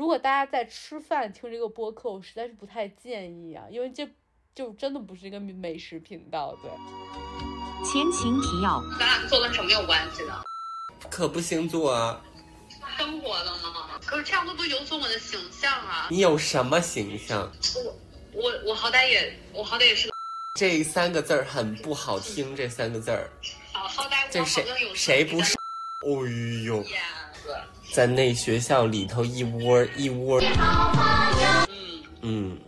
如果大家在吃饭听这个播客，我实在是不太建议啊，因为这就真的不是一个美食频道。对，前情提要，咱俩做跟什么有关系呢？可不星座啊！生活的吗？可是这样会不会有损我的形象啊？你有什么形象？我我我好歹也我好歹也是个这三个字儿很不好听，这三个字儿，好好歹我好这谁像有谁不是？哎呦？在那学校里头一窝一窝，嗯，嗯，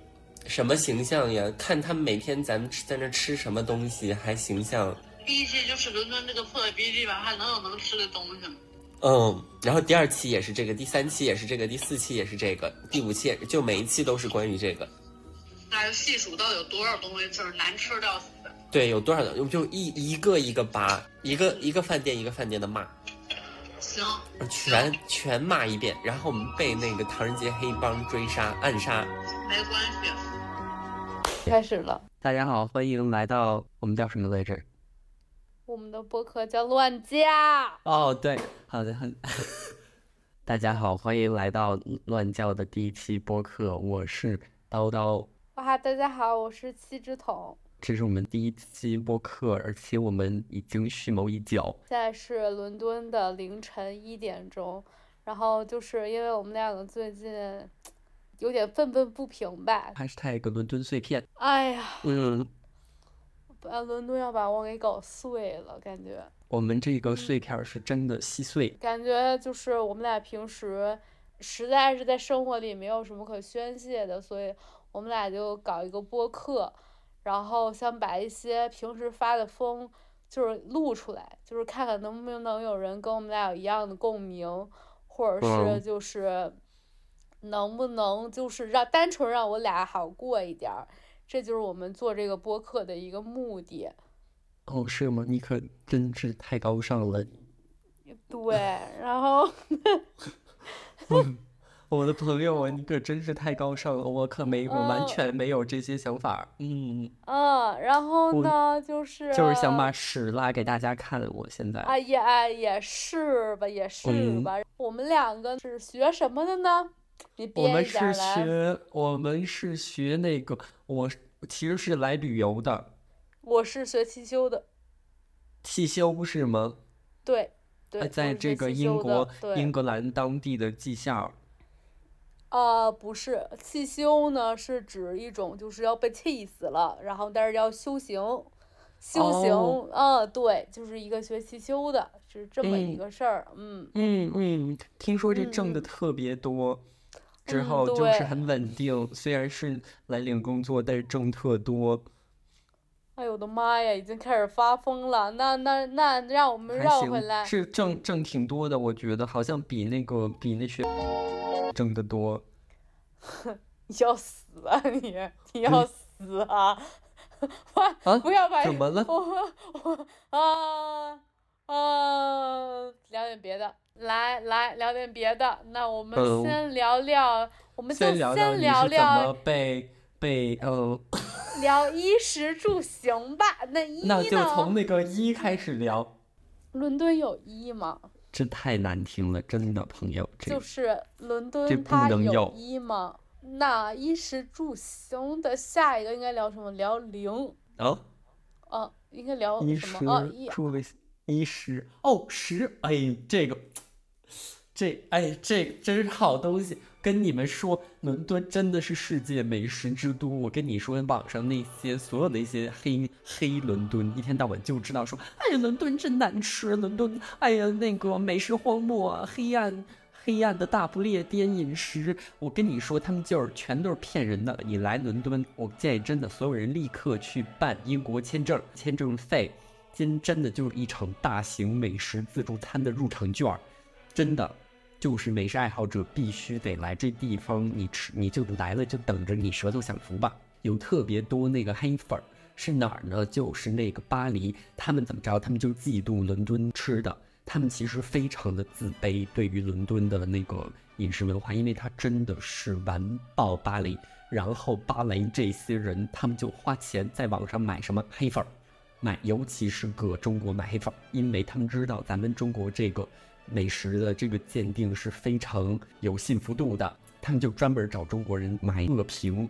什么形象呀？看他们每天咱们吃在那吃什么东西，还形象。第一期就是伦敦这个破逼地方还能有能吃的东西吗？嗯，然后第二期也是这个，第三期也是这个，第四期也是这个，第五期也是，就每一期都是关于这个。那就细数到底有多少东西就是难吃到死。对，有多少的？就一一个一个扒，一个一个饭店一个饭店的骂，行，全全骂一遍，然后我们被那个唐人街黑帮追杀暗杀。没关系。开始了，大家好，欢迎来到我们叫什么来着？我们的播客叫乱叫。哦，对，好的，很。大家好，欢迎来到乱叫的第一期播客，我是叨叨，哇，大家好，我是七只桶，这是我们第一期播客，而且我们已经蓄谋已久。现在是伦敦的凌晨一点钟，然后就是因为我们两个最近有点愤愤不平吧，还是太一个伦敦碎片，哎呀，嗯，把伦敦要把我给搞碎了，感觉。我们这个碎片儿是真的稀碎，感觉就是我们俩平时实在是在生活里没有什么可宣泄的，所以我们俩就搞一个播客，然后想把一些平时发的疯就是录出来，就是看看能不能有人跟我们俩有一样的共鸣，或者是嗯就是能不能就是让单纯让我俩好过一点儿，这就是我们做这个播客的一个目的。哦，是吗？你可真是太高尚了。对，然后。我的朋友啊，你可真是太高尚了，我可没，我完嗯全没有这些想法。嗯，嗯，然后呢，就是就是想把屎拉给大家看。我现在，啊，也哎也是吧，也是嗯吧。我们两个是学什么的呢？你我们是。学，我们是学那个，我其实是来旅游的，我是学汽修的，汽修是吗？对对，在这个英国，英格兰当地的技校。呃，不是，汽修呢是指一种就是要被气死了，然后但是要修行，修行，哦嗯，对，就是一个学汽修的，是这么一嗯个事儿，嗯。嗯嗯，听说这挣的特别多，之嗯后就是很稳定，虽然是蓝领工作，但是挣特多。哎呦我的妈呀，已经开始发疯了。那那那，让我们绕回来。是挣挣挺多的，我觉得好像比那个比那些挣得多。你要死啊你！你要死啊！不要把怎么了我我啊啊，聊点别的，来来聊点别的。那我们嗯先聊聊，我们就先聊先聊被被呃，聊衣食住行吧。那一那就从？那个一开始聊。伦敦有一吗？这太难听了，真的，朋友，这就是伦这敦不它有能有一吗？那衣食住行的下一个应该聊什么？聊零。哦，啊，应该聊什么？啊，一住为衣食哦食，哎，这个这哎这真是好东西。跟你们说，伦敦真的是世界美食之都。我跟你说，网上那些所有的一些黑黑伦敦，一天到晚就知道说，哎呀，伦敦真难吃，伦敦，哎呀，那个美食荒漠，黑暗。黑暗的大不列颠饮食，我跟你说，他们就是全都是骗人的。你来伦敦，我建议真的所有人立刻去办英国签证，签证费真真的就是一场大型美食自助餐的入场券，真的就是美食爱好者必须得来这地方，你吃你就来了，就等着你舌头享福吧。有特别多那个黑粉儿是哪儿呢？就是那个巴黎，他们怎么着？他们就嫉妒伦敦吃的。他们其实非常的自卑，对于伦敦的那个饮食文化，因为它真的是完爆巴黎。然后巴黎这些人，他们就花钱在网上买什么黑粉儿，买，尤其是搁中国买黑粉儿，因为他们知道咱们中国这个美食的这个鉴定是非常有信服度的。他们就专门找中国人买恶评，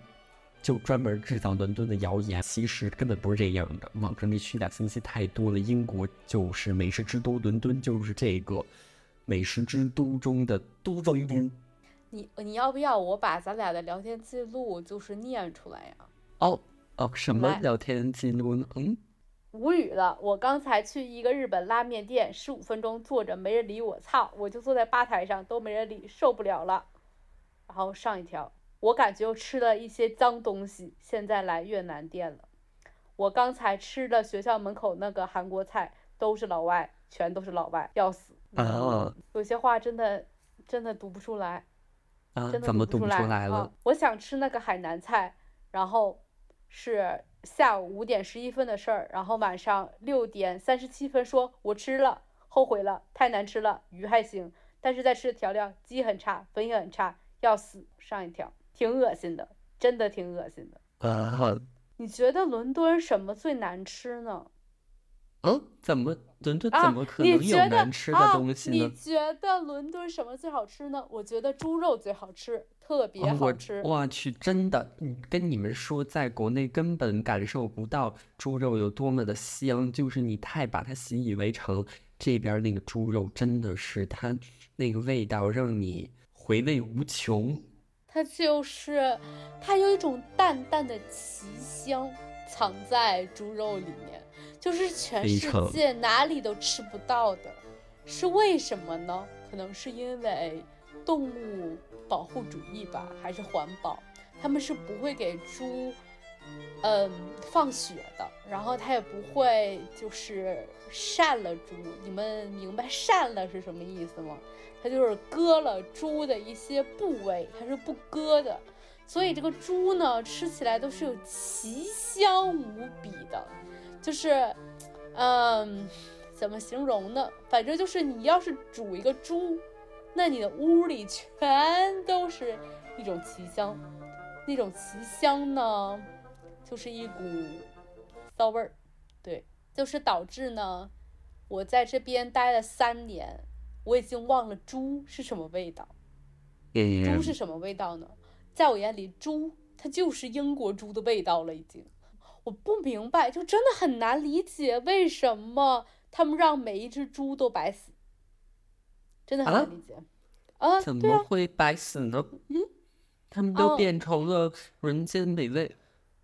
就专门制造伦敦的谣言。其实根本不是这样的，网上的虚假信息太多了。英国就是美食之都，伦敦就是这个美食之都中的都中都。你你要不要我把咱俩的聊天记录就是念出来呀？哦哦，什么聊天记录呢？嗯，无语了，我刚才去一个日本拉面店，十五分钟坐着没人理我，操！我就坐在吧台上都没人理，受不了了。然后上一条，我感觉我吃了一些脏东西，现在来越南店了。我刚才吃了学校门口那个韩国菜，都是老外，全都是老外，要死。啊有些话真的真的读不出来。啊，真的怎么读不出来了？我想吃那个海南菜，然后是下午五点十一分的事儿，然后晚上六点三十七分说我吃了，后悔了，太难吃了，鱼还行，但是在吃的调料鸡很差，粉也很差，要死。上一条挺恶心的，真的挺恶心的。啊，你觉得伦敦什么最难吃呢？嗯，怎么伦敦啊，怎么可能有难吃的啊东西呢？你觉得伦敦什么最好吃呢？我觉得猪肉最好吃，特别好吃。我去，真的，嗯，跟你们说，在国内根本感受不到猪肉有多么的香，就是你太把它习以为常。这边那个猪肉真的是它那个味道让你回味无穷。它就是，它有一种淡淡的奇香藏在猪肉里面，就是全世界哪里都吃不到的，是为什么呢？可能是因为动物保护主义吧，还是环保？他们是不会给猪，嗯，放血的，然后他也不会就是善了猪。你们明白善了是什么意思吗？它就是割了猪的一些部位，它是不割的，所以这个猪呢吃起来都是有奇香无比的，就是，嗯，怎么形容呢？反正就是你要是煮一个猪，那你的屋里全都是一种奇香，那种奇香呢，就是一股骚味儿，对，就是导致呢，我在这边待了三年。我已经忘了猪是什么味道，猪嗯是什么味道呢？在我眼里，猪它就是英国猪的味道了，已经。我不明白，就真的很难理解为什么他们让每一只猪都白死，真的很理解。啊，怎么会白死呢？嗯，他们都哦变成了人间美味。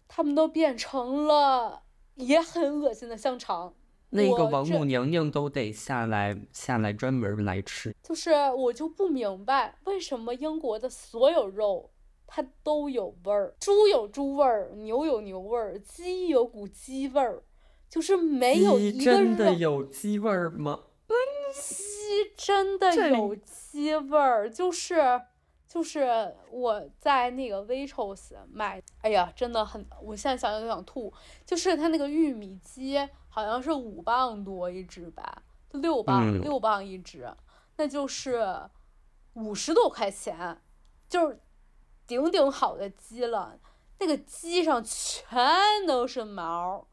他们都变成了也很恶心的香肠。那个王母娘娘都得下来下来专门来吃。就是我就不明白为什么英国的所有肉它都有味儿，猪有猪味儿，牛有牛味儿，鸡有股鸡味儿，就是没有鸡一个真的有鸡味儿吗？鸡真的有鸡味儿，就是就是我在那个 Waitrose 买，哎呀，真的很，我现在想想就想吐。就是它那个玉米鸡好像是五磅多一只吧，六磅、嗯六磅一只，那就是五十多块钱，就是顶顶好的鸡了。那个鸡上全都是毛，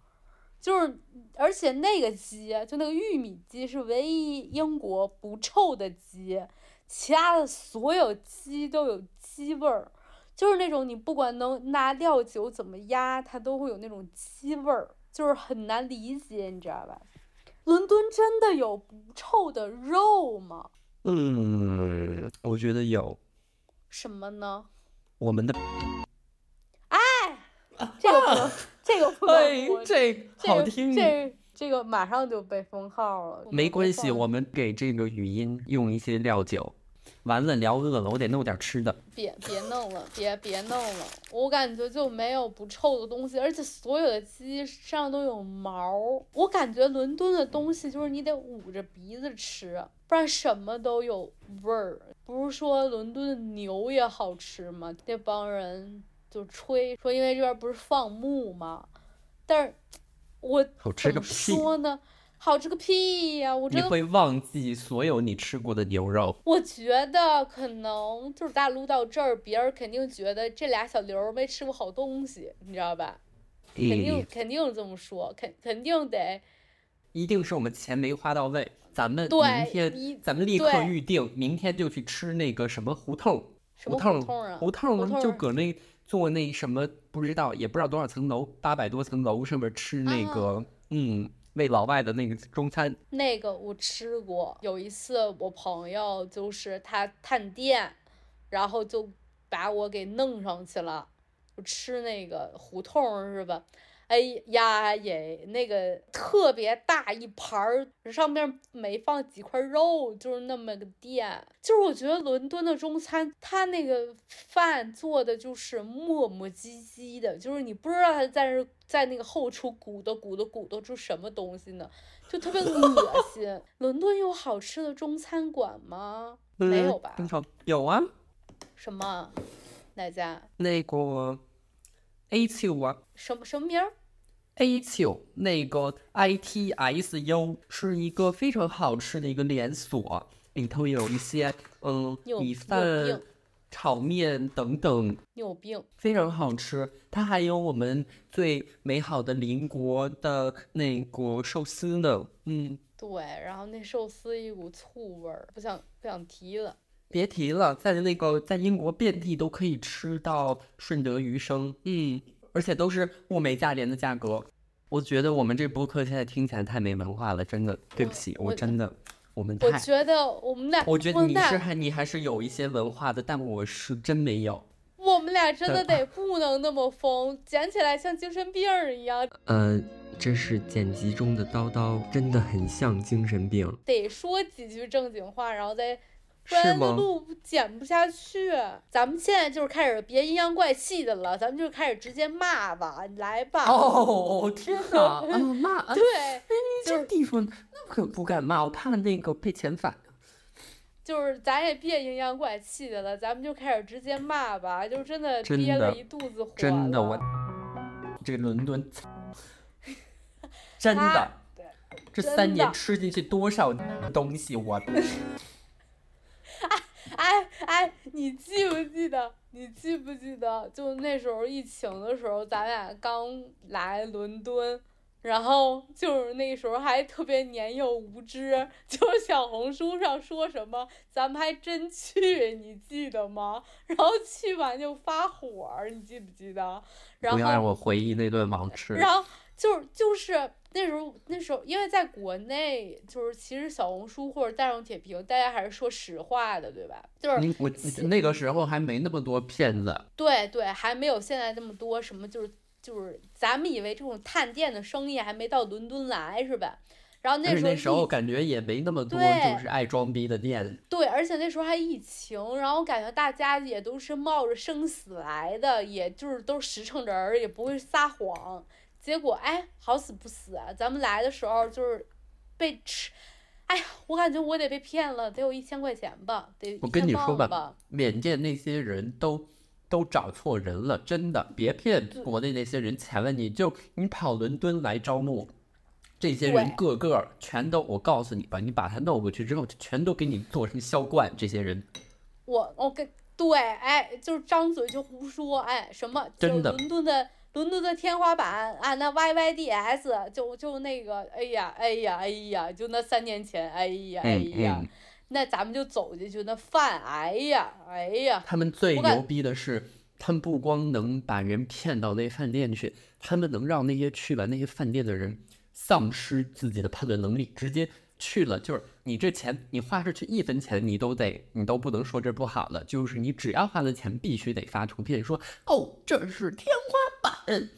就是而且那个鸡，就那个玉米鸡是唯一英国不臭的鸡，其他的所有鸡都有鸡味儿，就是那种你不管能拿料酒怎么压，它都会有那种鸡味儿，就是很难理解，你知道吧？伦敦真的有不臭的肉吗？嗯，我觉得有。什么呢？我们的这个不能，这个不能哎播，这这好听。这这个马上就被封号了。没关系，我们给这个语音用一些料酒。完了，聊饿了，我得弄点吃的。别别弄了，别别弄了，我感觉就没有不臭的东西，而且所有的鸡身上都有毛。我感觉伦敦的东西就是你得捂着鼻子吃，不然什么都有味儿。不是说伦敦的牛也好吃吗？那帮人就吹说，因为这边不是放牧吗？但是我好吃怎么个屁！说呢？好吃个屁呀、我真的你会忘记所有你吃过的牛肉。我觉得可能就是大陆到这儿，别人肯定觉得这俩小刘儿没吃过好东西，你知道吧？肯定咦，肯定这么说，肯肯定得一定是我们钱没花到位。咱们对明天，咱们立刻预定，明天就去吃那个什么胡同。什么胡同胡同就搁那坐那什么不知道，也不知道多少层楼，八百多层楼上面吃那啊个、嗯为老外的那个中餐。那个我吃过，有一次我朋友就是他探店，然后就把我给弄上去了，我吃那个胡同是吧？哎呀耶，那个特别大一盘儿，上面没放几块肉，就是那么个店。就是我觉得伦敦的中餐，它那个饭做的就是磨磨唧唧的，就是你不知道它在那在那个后厨鼓捣鼓捣鼓捣出什么东西呢，就特别恶 心。伦敦有好吃的中餐馆吗？没有吧？嗯有啊，什么？哪家？那个 A 九啊什么什么名儿？，A 九那个 I T S U 是一个非常好吃的一个连锁，里头有一些嗯米饭、炒面等等。你有病！非常好吃，它还有我们最美好的邻国的那个寿司呢。嗯，对，然后那寿司一股醋味儿，不想不想提了。别提了，在那个在英国遍地都可以吃到顺德鱼生，嗯，而且都是物美价廉的价格。我觉得我们这播客现在听起来太没文化了，真的，对不起，我我真的，我们太，我觉得我们俩，我觉得你是还你还是有一些文化的，但我是真没有。我们俩真的得 不能那么疯，捡起来像精神病儿一样，呃，这是剪辑中的叨叨，真的很像精神病。得说几句正经话，然后再。不是然这吗录剪不下去。咱们现在就是开始别阴阳怪气的了，咱们就开始直接骂吧，来吧。哦天哪！啊骂！啊对，这地方那可不敢骂，我怕那个被遣返。就是咱也别阴阳怪气的了，咱们就开始直接骂吧，就真的憋了一肚子火真的，我 这个伦敦，真的他，这三年吃进去多少东西，我哎哎，你记不记得？你记不记得？就那时候疫情的时候，咱俩刚来伦敦，然后就是那时候还特别年幼无知，就是小红书上说什么，咱们还真去，你记得吗？然后去完就发火，你记不记得？然后不要让我回忆那顿盲吃。然后就是就是那时候那时候，因为在国内，就是其实小红书或者大众点评，大家还是说实话的，对吧？就是你我那个时候还没那么多骗子，对对，还没有现在这么多什么，就是就是咱们以为这种探店的生意还没到伦敦来，是吧？然后那时候那时候感觉也没那么多就是爱装逼的店。对，而且那时候还疫情，然后感觉大家也都是冒着生死来的，也就是都是实诚人儿，也不会撒谎。结果哎，好死不死啊！咱们来的时候就是被吃，哎呀，我感觉我得被骗了，得有一千块钱吧，得我跟你说吧吧。缅甸那些人都都找错人了，真的，别骗国内那些人钱了，你就你跑伦敦来招募，这些人个个全都，我告诉你吧，你把他弄过去之后，全都给你做成销冠，这些人我我跟对，哎，就是张嘴就胡说，哎，什么真的伦敦的伦敦的天花板啊，那 YYDS 就就那个，哎呀哎呀哎呀，就那三年前，哎呀哎嗯呀，嗯，那咱们就走进去，那饭，哎呀哎呀，他们最牛逼的是，他们不光能把人骗到那饭店去，他们能让那些去了那些饭店的人丧失自己的判断能力，直接去了就是你这钱你花出去一分钱你都得你都不能说这不好了，就是你只要花的钱必须得发图片说哦这是天花板，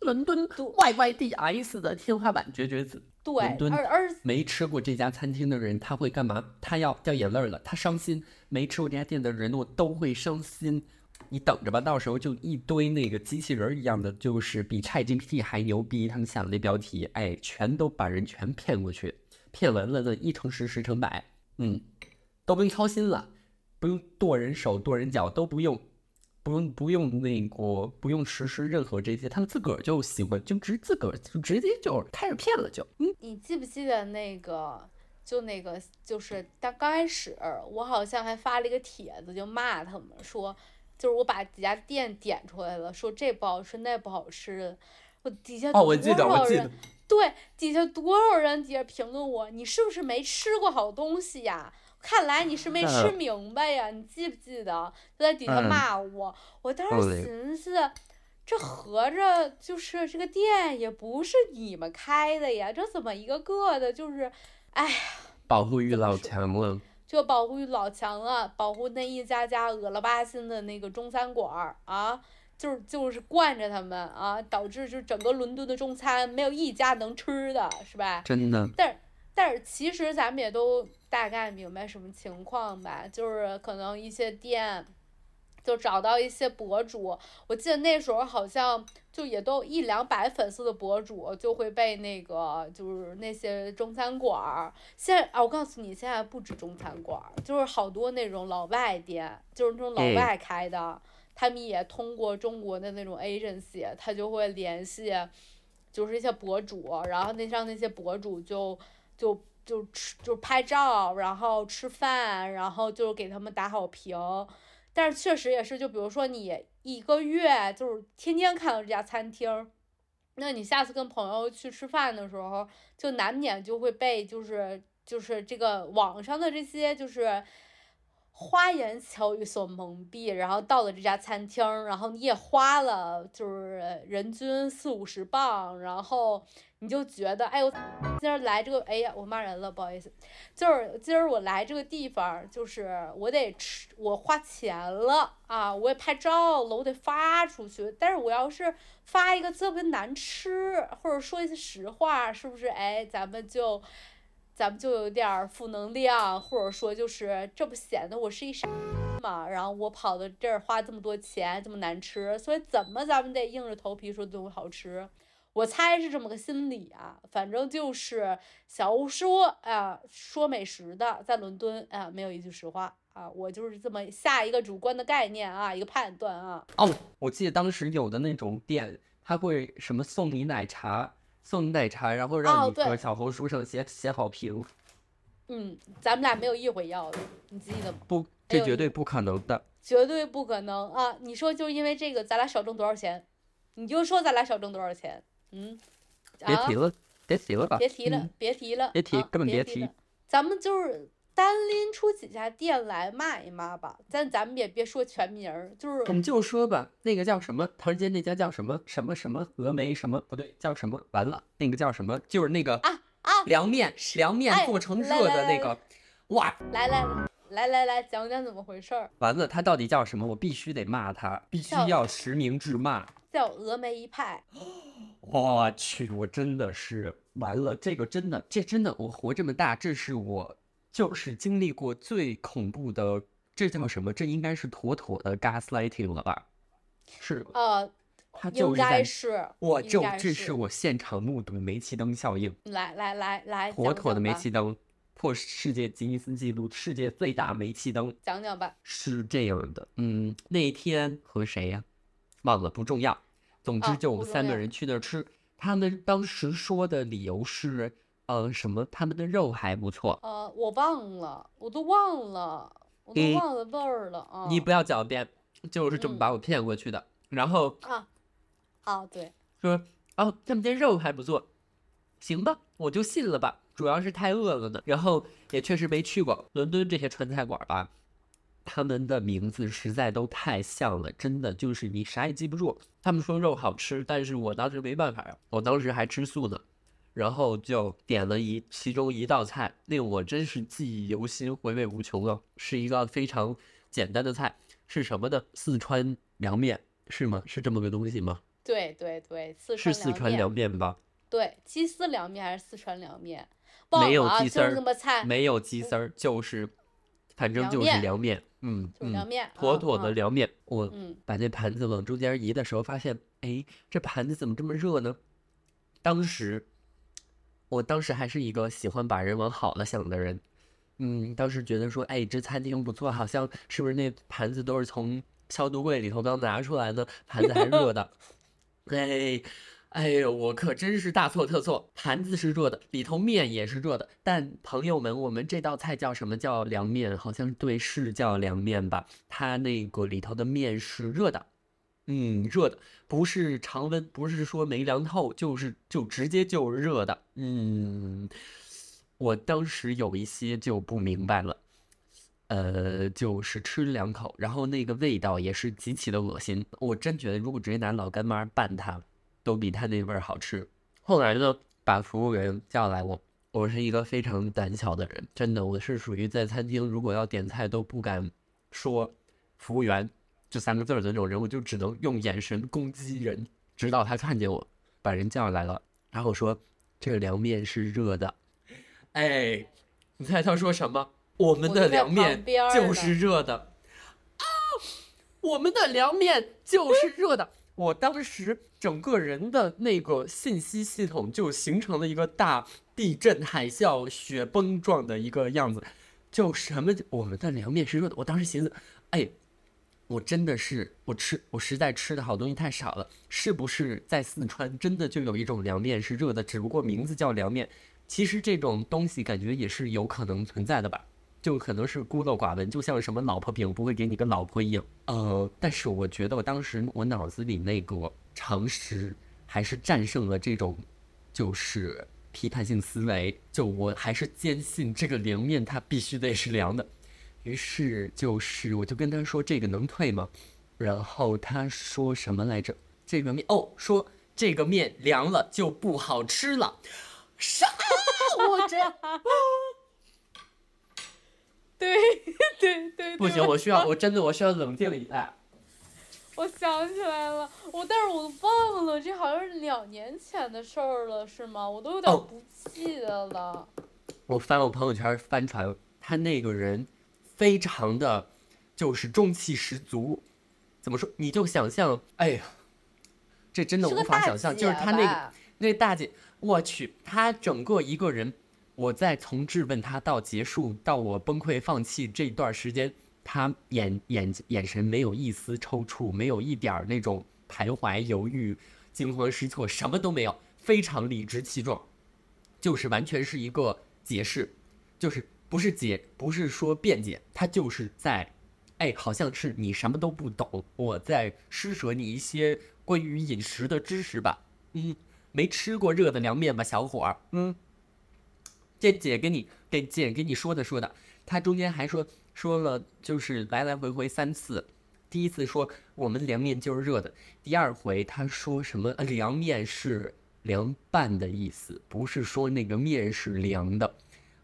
伦敦 YYDS 的天花板绝绝子。对伦，敦而而没吃过这家餐厅的人，他会干嘛？他要掉眼泪儿了，他伤心。没吃过这家店的人，我都会伤心。你等着吧，到时候就一堆那个机器人儿一样的，就是比 ChatGPT 还牛逼。他们想的那标题，哎，全都把人全骗过去，骗完了的，一乘十，十乘百，嗯，都不用操心了，不用剁人手、剁人脚，都不用，不用不用那个不用实施任何这些，他们自个儿就喜欢，就直自个儿就直接就开始骗了就，嗯。你记不记得那个？就那个，就是他刚开始，我好像还发了一个帖子，就骂他们说，就是我把几家店点出来了，说这不好吃，那不好吃，我底下哦，我记得，多少我记得人，对，底下多少人底下评论我，你是不是没吃过好东西呀？看来你是没嗯吃明白呀，你记不记得？就在底下嗯骂我。我当时寻思，这合着就是这个店也不是你们开的呀，这怎么一个个的，就是，哎呀，保护欲老强了。就保护欲老强了，保护那一家家恶了吧心的那个中餐馆儿啊，就是就是惯着他们啊，导致就整个伦敦的中餐没有一家能吃的，是吧？真的，但是但是其实咱们也都大概明白什么情况吧，就是可能一些店。就找到一些博主，我记得那时候好像就也都一两百粉丝的博主就会被那个就是那些中餐馆儿，现在啊，我告诉你，现在不止中餐馆儿，就是好多那种老外店，就是那种老哎外开的，他们也通过中国的那种 agency，他就会联系，就是一些博主，然后那让那些博主就就就吃就拍照，然后吃饭，然后就给他们打好评。但是确实也是，就比如说你一个月就是天天看到这家餐厅，那你下次跟朋友去吃饭的时候，就难免就会被就是就是这个网上的这些就是花言巧语所蒙蔽，然后到了这家餐厅，然后你也花了就是人均四五十磅，然后你就觉得哎呦，今儿来这个，哎呀，我骂人了，不好意思，就是今儿我来这个地方，就是我得吃，我花钱了啊，我也拍照了，我得发出去。但是我要是发一个特别难吃，或者说一些实话，是不是？哎，咱们就，咱们就有点儿负能量，或者说就是这不显得我是一傻嘛？然后我跑到这儿花这么多钱，这么难吃，所以怎么咱们得硬着头皮说这东西好吃。我猜是这么个心理啊，反正就是小说啊，说美食的在伦敦啊，没有一句实话啊，我就是这么下一个主观的概念啊，一个判断啊。哦，我记得当时有的那种店，他会什么送你奶茶，送你奶茶，然后让你搁小红书上写写好评。嗯，咱们俩没有一回要的，你记得吗？不，这绝对不可能的。绝对不可能啊！你说就因为这个，咱俩少挣多少钱？你就说咱俩少挣多少钱？嗯，啊别提了，别提了吧。别提了，嗯别提了，别提啊根本别提。咱们就是单拎出几家店来骂一骂吧，但咱们也别说全名儿，就是我们就说吧，那个叫什么？唐人街那家叫什么什么什么峨眉什么不对，叫什么？完了，那个叫什么？就是那个啊啊，凉面，凉面哎做成来来来热的那个，哇！来来来来来讲讲怎么回事儿，完了，他到底叫什么？我必须得骂他，必须要实名制骂。叫峨眉一派。我去，我真的是完了，这个真的，这真的，我活这么大，这是我就是经历过最恐怖的，这叫什么？这应该是妥妥的 gaslighting 了吧？是，呃，他应就是在该是，我就这是我现场目睹煤气灯效应，来来来来，妥妥的煤气灯破世界吉尼斯纪录，世界最大煤气灯讲讲吧。是这样的，嗯，那天和谁呀、忘了，不重要。总之，哦就我们三个人去那儿吃，他们当时说的理由是，呃，什么？他们的肉还不错。呃，我忘了，我都忘了，我都嗯忘了味儿了啊。你不要狡辩，就是这么嗯把我骗过去的。然后啊，啊，对，说，哦，他们家肉还不错，行吧，我就信了吧。主要是太饿了呢，然后也确实没去过伦敦这些川菜馆吧，他们的名字实在都太像了，真的就是你啥也记不住。他们说肉好吃，但是我当时没办法呀，我当时还吃素呢，然后就点了一其中一道菜，令我真是记忆犹新，回味无穷啊，是一个非常简单的菜，是什么呢？四川凉面是吗？是这么个东西吗？对对对，四是四川凉面吧？对，鸡丝凉面还是四川凉面？没有鸡丝儿这么菜，没有鸡丝儿，就是，反正就是凉面嗯嗯，妥妥的啊凉面。我嗯，把那盘子往中间移的时候，发现，哎，这盘子怎么这么热呢？当时，我当时还是一个喜欢把人往好了想的人，嗯，当时觉得说，哎，这餐厅不错，好像是不是那盘子都是从消毒柜里头刚拿出来的，盘子还热的，哎。哎呦，我可真是大错特错！盘子是热的，里头面也是热的。但朋友们，我们这道菜叫什么？叫凉面，好像对，是叫凉面吧？它那个里头的面是热的，嗯，热的，不是常温，不是说没凉透，就是就直接就热的。嗯，我当时有一些就不明白了，呃，就是吃两口，然后那个味道也是极其的恶心。我真觉得，如果直接拿老干妈拌它，都比它那味儿好吃。后来呢，把服务员叫来我，我是一个非常胆小的人，真的，我是属于在餐厅如果要点菜都不敢说服务员这三个字的那种人，我就只能用眼神攻击人，直到他看见我，把人叫来了，然后说这个凉面是热的。哎，你猜他说什么？我们的凉面就是热的啊！我们的凉面就是热的。我当时整个人的那个信息系统就形成了一个大地震、海啸、雪崩状的一个样子。就什么我们的凉面是热的，我当时寻思，哎，我真的是我吃我实在吃的好东西太少了，是不是在四川真的就有一种凉面是热的，只不过名字叫凉面？其实这种东西感觉也是有可能存在的吧，就可能是孤陋寡闻，就像什么老婆饼不会给你个老婆一样。呃，但是我觉得我当时我脑子里那个常识还是战胜了这种，就是批判性思维，就我还是坚信这个凉面它必须得是凉的。于是就是我就跟他说这个能退吗？然后他说什么来着？这个面哦，说这个面凉了就不好吃了。啥？我这对对对，不行，我需要，我真的我需要冷静一下。我想起来了，我但是我忘了，这好像是两年前的事儿了，是吗？我都有点哦不记得了。我翻我朋友圈翻出来，他那个人非常的，就是中气十足。怎么说？你就想象，哎呀，这真的无法想象，就是姐他那个那大姐，我去，她整个一个人，我在从质问她到结束到我崩溃放弃这段时间，她眼眼眼神没有一丝抽搐，没有一点儿那种徘徊犹豫、惊慌失措，什么都没有，非常理直气壮，就是完全是一个解释，就是不是解，不是说辩解，她就是在。哎，好像是你什么都不懂，我在施舍你一些关于饮食的知识吧。嗯，没吃过热的凉面吧，小伙儿？嗯，这姐给你给姐给你说的说的，她中间还说说了，就是来来回回三次。第一次说我们凉面就是热的，第二回她说什么凉面是凉拌的意思，不是说那个面是凉的。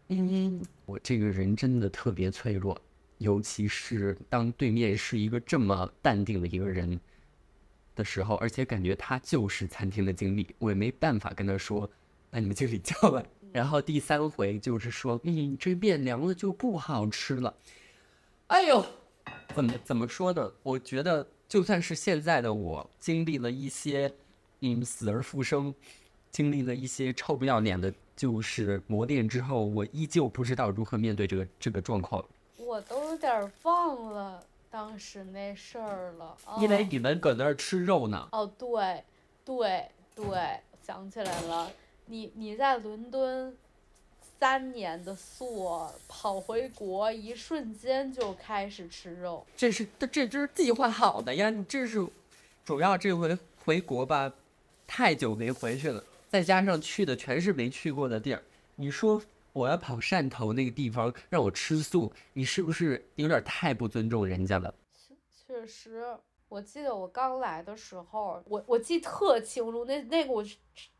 嗯，我这个人真的特别脆弱，尤其是当对面是一个这么淡定的一个人的时候，而且感觉他就是餐厅的经理，我也没办法跟他说，把你们经理叫来。然后第三回就是说，嗯，这面凉了就不好吃了。哎呦，怎么怎么说呢？我觉得就算是现在的我，经历了一些，嗯，死而复生，经历了一些臭不要脸的，就是磨练之后，我依旧不知道如何面对这个这个状况，我都有点儿忘了当时那事儿了。因为哦你们搁那儿吃肉呢。哦，对，对，对，想起来了，你你在伦敦三年的宿，跑回国，一瞬间就开始吃肉。这是这这这是计划好的呀，你这是主要这回回国吧，太久没回去了，再加上去的全是没去过的地儿，你说我要跑汕头那个地方让我吃素，你是不是有点太不尊重人家了？确实，我记得我刚来的时候，我我记特清楚，那那个我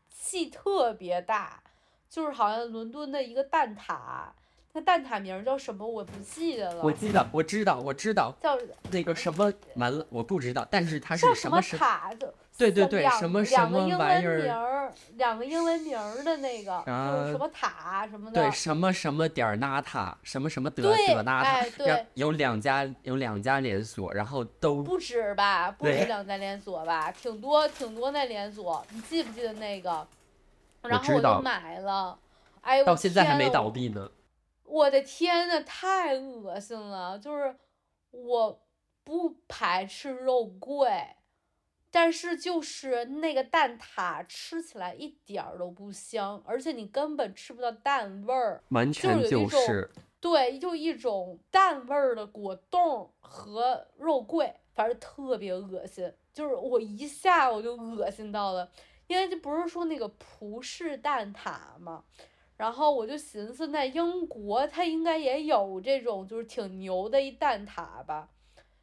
气特别大，就是好像伦敦的一个蛋挞，那蛋挞名儿叫什么我不记得了，我记得，我知道，我知道叫那个什么，完了，我不知道，但是它是什么什么塔的？对对对两什么什么英文玩意儿名儿，两个英文名儿的那个，就是什啊么塔什么的。对什么什么点儿纳塔，什么什么德对德纳塔，哎对有两家有两家连锁，然后都不止吧，不止两家连锁吧，挺多挺多那连锁，你记不记得那个？然后我就买了，哎，我到现在还没倒闭呢。我的天呐，太恶心了！就是我不排斥肉桂，但是就是那个蛋挞吃起来一点儿都不香，而且你根本吃不到蛋味儿。完全有一种就是对，就一种蛋味儿的果冻和肉桂，反正特别恶心。就是我一下我就恶心到了，因为这不是说那个葡式蛋挞嘛，然后我就寻思，那英国它应该也有这种就是挺牛的一蛋挞吧，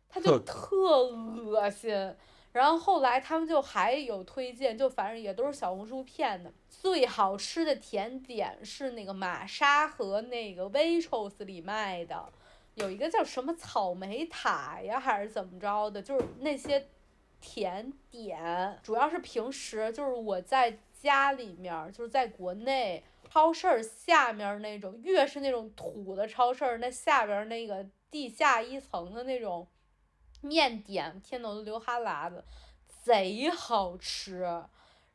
它就特特恶心。然后后来他们就还有推荐，就反正也都是小红书骗的。最好吃的甜点是那个玛莎和那个 Waitrose 里卖的，有一个叫什么草莓塔呀，还是怎么着的，就是那些甜点，主要是平时就是我在家里面，就是在国内超市下面那种，越是那种土的超市，那下边那个地下一层的那种面点，天呐，我都流哈喇子，贼好吃。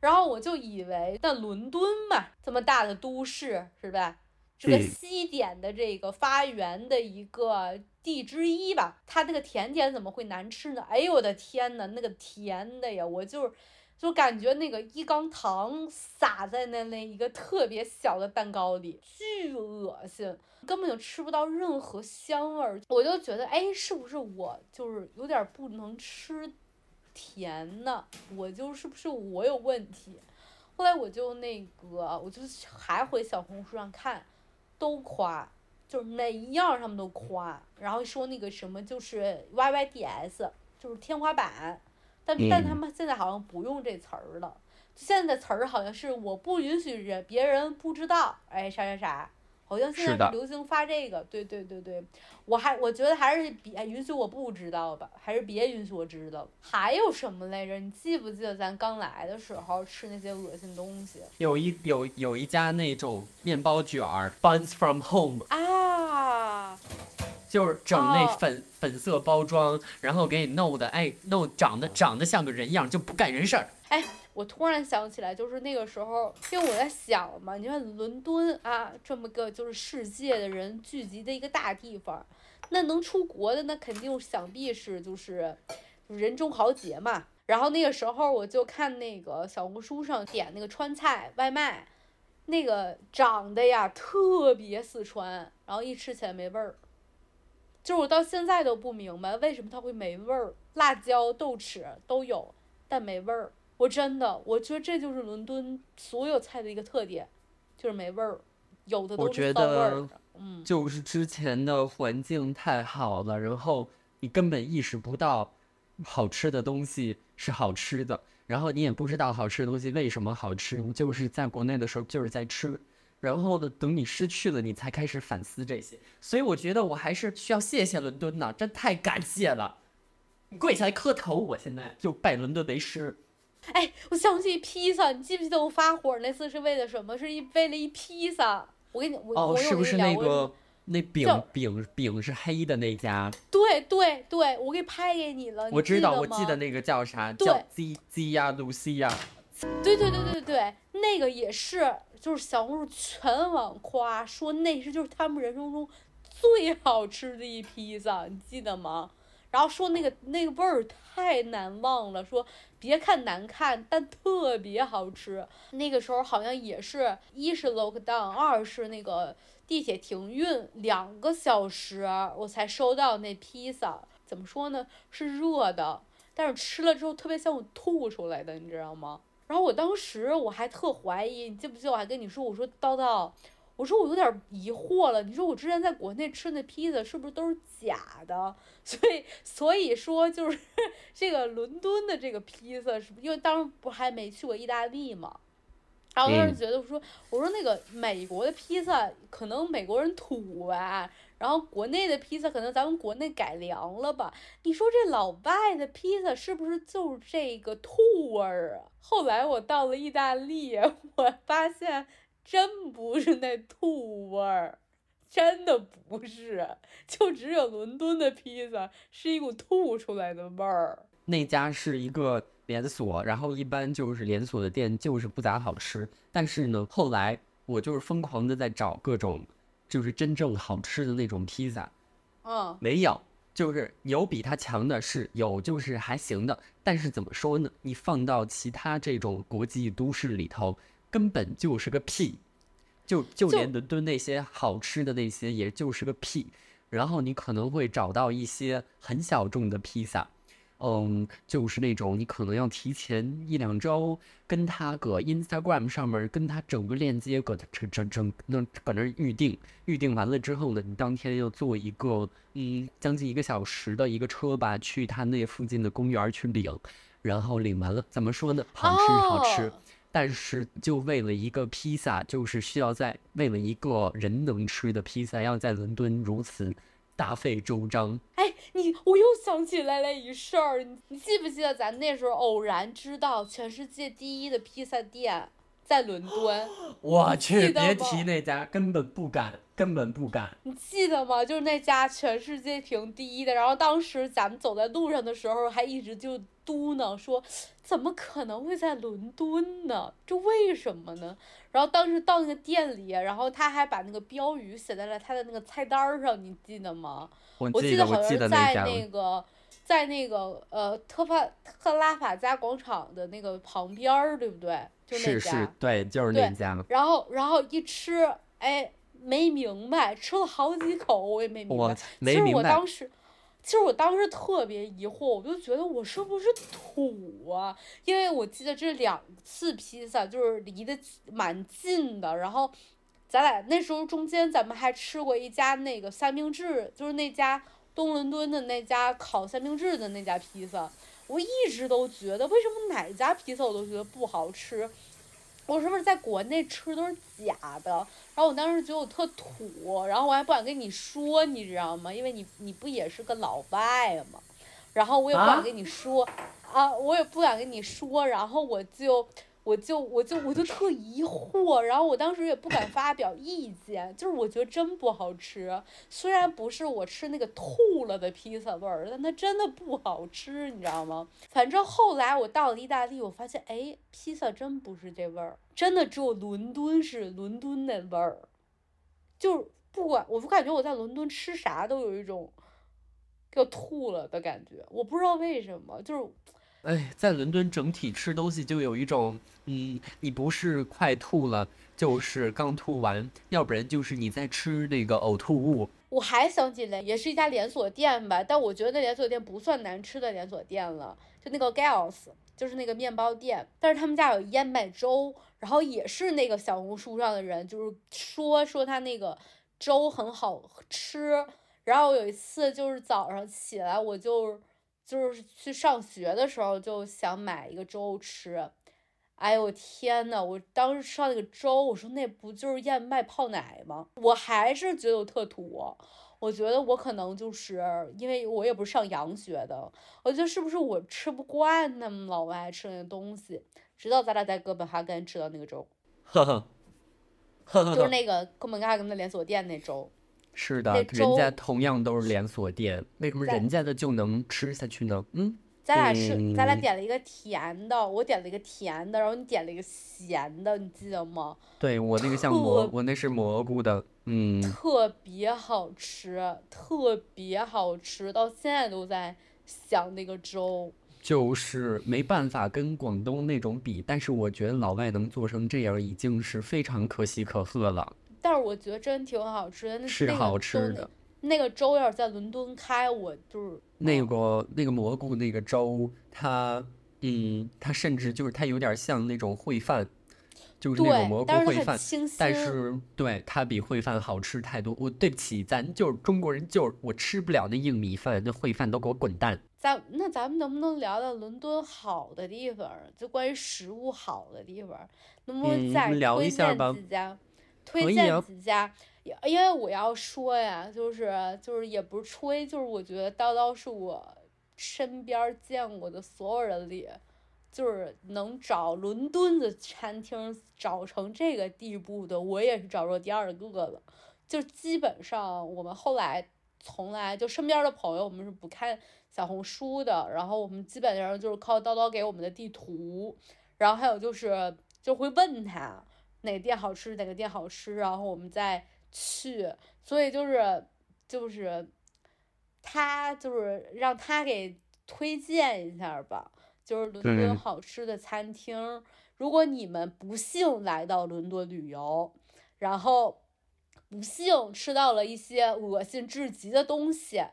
然后我就以为那伦敦嘛，这么大的都市是吧？这个嗯西点的这个发源的一个地之一吧，它那个甜点怎么会难吃呢？哎呦我的天呐，那个甜的呀，我就是就感觉那个一缸糖撒在那那一个特别小的蛋糕里，巨恶心，根本就吃不到任何香味儿。我就觉得，哎，是不是我就是有点不能吃甜呢？我就是不是我有问题？后来我就那个，我就还回小红书上看，都夸，就是每一样他们都夸，然后说那个什么就是 YYDS，就是天花板，但但他嗯们现在好像不用这词儿了，现在的词儿好像是我不允许人别人不知道，哎啥啥啥，好像现在是流行发这个，对对对对，我还我觉得还是别允许我不知道吧，还是别允许我知道。还有什么来着？你记不记得咱刚来的时候吃那些恶心东西有一有有一家那种面包卷儿，Buns from Home，啊？就是整那哦粉、粉色包装，然后给你弄的，哎，弄长得长得像个人样，就不干人事儿。哎，我突然想起来，就是那个时候，因为我在想嘛，你看伦敦啊，这么个就是世界的人聚集的一个大地方，那能出国的，那肯定想必是就是人中豪杰嘛。然后那个时候我就看那个小红书上点那个川菜外卖，那个长得呀特别四川，然后一吃起来没味儿。就是我到现在都不明白为什么它会没味儿，辣椒、豆豉都有，但没味儿。我真的，我觉得这就是伦敦所有菜的一个特点，就是没味儿，有的我觉都是骚味儿得。嗯，就是之前的环境太好了，然后你根本意识不到好吃的东西是好吃的，然后你也不知道好吃的东西为什么好吃，就是在国内的时候就是在吃，然后呢，等你失去了，你才开始反思这些。所以我觉得我还是需要谢谢伦敦呢，真太感谢了。你跪下来磕头，我现在就拜伦敦为师。哎，我想起披萨，你记不记得我发火那次是为了什么？是一为了一披萨。我给你，我哦，我是不是那个那饼饼饼是黑的那家？对对对，我给拍给你了，我知道，我记得那个叫啥？叫 Z Z 呀，露西呀。对对对对对，那个也是，就是小红书全网夸，说那是就是他们人生中最好吃的一披萨，你记得吗？然后说那个那个味儿太难忘了，说别看难看，但特别好吃。那个时候好像也是一是 lockdown，二是那个地铁停运两个小时，我才收到那披萨。怎么说呢？是热的，但是吃了之后特别像我吐出来的，你知道吗？然后我当时我还特怀疑，你记不记得我还跟你说，我说叨叨，我说我有点疑惑了，你说我之前在国内吃那披萨是不是都是假的？所以所以说就是 这个伦敦的这个披萨是不因为当时不还没去过意大利嘛，然后我当时嗯觉得我说我说那个美国的披萨可能美国人土吧，然后国内的披萨可能咱们国内改良了吧？你说这老外的披萨是不是就是这个吐味儿啊？后来我到了意大利，我发现真不是那吐味儿，真的不是，就只有伦敦的披萨是一股吐出来的味儿。那家是一个连锁，然后一般就是连锁的店就是不咋好吃。但是呢，后来我就是疯狂的在找各种就是真正好吃的那种披萨，嗯，没有，就是有比它强的是有，就是还行的。但是怎么说呢？你放到其他这种国际都市里头，根本就是个屁。就就就连伦敦那些好吃的那些，也就是个屁。然后你可能会找到一些很小众的披萨，嗯，就是那种你可能要提前一两周跟他搁 Instagram 上面跟他整个链接搁整整整那搁那预定，预定完了之后呢，你当天要坐一个嗯将近一个小时的一个车吧，去他那附近的公园去领，然后领完了怎么说呢？好吃好吃。哦但是就为了一个披萨，就是需要在为了一个人能吃的披萨，要在伦敦如此大费周章。哎，你我又想起来了一事儿，你你记不记得咱那时候偶然知道全世界第一的披萨店在伦 敦？我去，别提那家，根本不敢，根本不敢。你记得吗？就是那家全世界评第一的，然后当时咱们走在路上的时候，还一直就嘟囔说，怎么可能会在伦敦呢？这为什么呢？然后当时到那个店里，然后他还把那个标语写在了他的那个菜单上，你记得吗？我我记得，我记得好像是在那个，在那个呃特法特拉法加广场的那个旁边儿，对不对？就那是家。是，对，就是那对家。然后然后一吃，哎，没明白，吃了好几口我也没明白。其实没明白我当时，其实我当时特别疑惑，我就觉得我是不是土啊？因为我记得这两次披萨就是离得蛮近的，然后咱俩那时候中间咱们还吃过一家那个三明治，就是那家东伦敦的那家烤三明治的那家披萨，我一直都觉得为什么哪家披萨我都觉得不好吃。我是不是在国内吃都是假的？然后我当时觉得我特土，然后我还不敢跟你说，你知道吗？因为你你不也是个老外吗？然后我也不敢啊跟你说啊我也不敢跟你说，然后我就我就我就我就特疑惑，然后我当时也不敢发表意见，就是我觉得真不好吃，虽然不是我吃那个吐了的披萨味儿，但它真的不好吃，你知道吗？反正后来我到了意大利，我发现哎，披萨真不是这味儿，真的只有伦敦是伦敦那味儿，就是不管我感觉我在伦敦吃啥都有一种要吐了的感觉，我不知道为什么，就是哎，在伦敦整体吃东西就有一种，嗯，你不是快吐了，就是刚吐完，要不然就是你在吃那个呕吐物。我还想起来，也是一家连锁店吧，但我觉得那连锁店不算难吃的连锁店了，就那个 Gales，就是那个面包店，但是他们家有燕麦粥，然后也是那个小红书上的人就是说说他那个粥很好吃，然后有一次就是早上起来我就就是去上学的时候就想买一个粥吃。哎呦我天呐！我当时吃到那个粥，我说那不就是燕麦泡奶吗？我还是觉得我特土。我觉得我可能就是因为我也不是上洋学的，我觉得是不是我吃不惯他们老外吃的那东西？直到咱俩在哥本哈根吃到那个粥，呵呵，就是那个哥本哈根的连锁店那粥。是的，人家同样都是连锁店，为什么人家的就能吃下去呢？嗯，咱俩是，咱俩嗯点了一个甜的，我点了一个甜的，然后你点了一个咸的，你记得吗？对我那个像蘑，我那是蘑菇的，嗯，特别好吃，特别好吃，到现在都在想那个粥。就是没办法跟广东那种比，但是我觉得老外能做成这样已经是非常可喜可贺了。但是我觉得真挺好吃的，是好吃的那。那个粥要是在伦敦开，我就是那个那个蘑菇那个粥，它嗯，它甚至就是它有点像那种烩饭，就是那种蘑菇烩饭。但是对它比烩饭好吃太多。我对不起，咱就是中国人，就是我吃不了那硬米饭，那烩饭都给我滚蛋。咱那咱们能不能聊聊伦敦好的地方？就关于食物好的地方儿，能不能嗯再聊一推荐下吧几家？推荐啊几家，也因为我要说呀，就是就是也不是吹，就是我觉得叨叨是我身边儿见过的所有人里，就是能找伦敦的餐厅找成这个地步的，我也是找着第二个了。就基本上我们后来从来就身边的朋友，我们是不看小红书的，然后我们基本上就是靠叨叨给我们的地图，然后还有就是就会问他哪个店好吃，哪个店好吃，然后我们再去，所以就是就是他就是让他给推荐一下吧，就是伦敦好吃的餐厅。如果你们不幸来到伦敦旅游，然后不幸吃到了一些恶心至极的东西，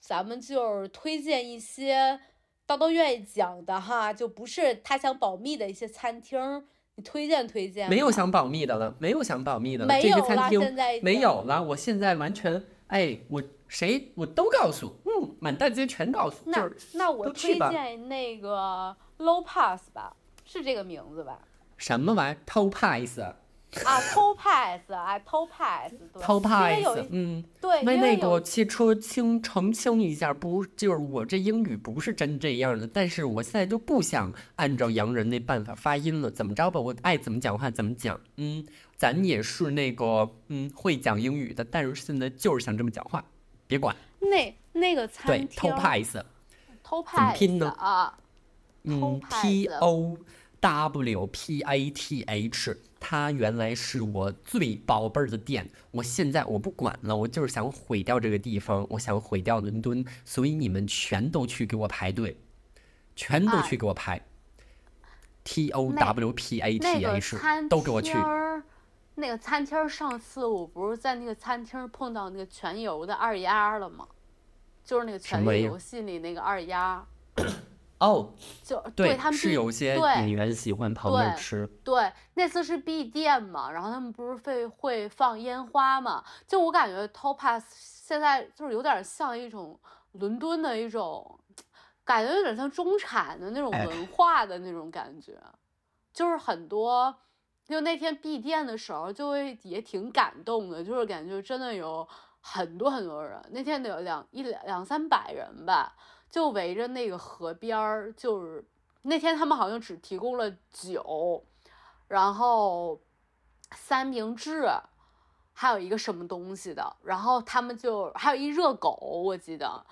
咱们就是推荐一些叨叨愿意讲的哈，就不是他想保密的一些餐厅，你推荐推荐？没有想保密的了，没有想保密的了，这没有了，些餐厅现在没有了。我现在完全，哎，我谁我都告诉，嗯，满大街全告诉，就那是那我都推荐那个 Low Pass 吧，是这个名字吧？什么玩意儿偷 pass，啊，偷 pass 啊，偷 pass，对，偷因为 pass，有嗯。对，那那个汽车清澄清一下，不就是我这英语不是真这样的，但是我现在就不想按照洋人那办法发音了，怎么着吧，我爱怎么讲话怎么讲，嗯，咱也是那个嗯会讲英语的，但是现在就是想这么讲话，别管，那那个餐对，厅偷 pass，偷怎么 pass 拼呢啊，嗯偷，T O W P A T H，它原来是我最宝贝儿的店，我现在我不管了，我就是想毁掉这个地方，我想毁掉伦敦，所以你们全都去给我排队，全都啊。去给我排。T O W P A 那 T 个 H，餐都给我去。那个餐厅儿上次我不是在那个餐厅碰到那个全游的二丫了吗？就是那个权么呀？力游戏里那个二丫，哦，就对，他们是有些对演员喜欢跑那儿对吃。对，那次是闭店嘛，然后他们不是会会放烟花嘛？就我感觉 Topaz 现在就是有点像一种伦敦的一种，感觉有点像中产的那种哎文化的那种感觉，就是很多。就那天闭店的时候，就会也挺感动的，就是感觉真的有很多很多人，那天得有两一两两三百人吧，就围着那个河边儿，就是那天他们好像只提供了酒，然后三明治，还有一个什么东西的，然后他们就还有一热狗，我记得，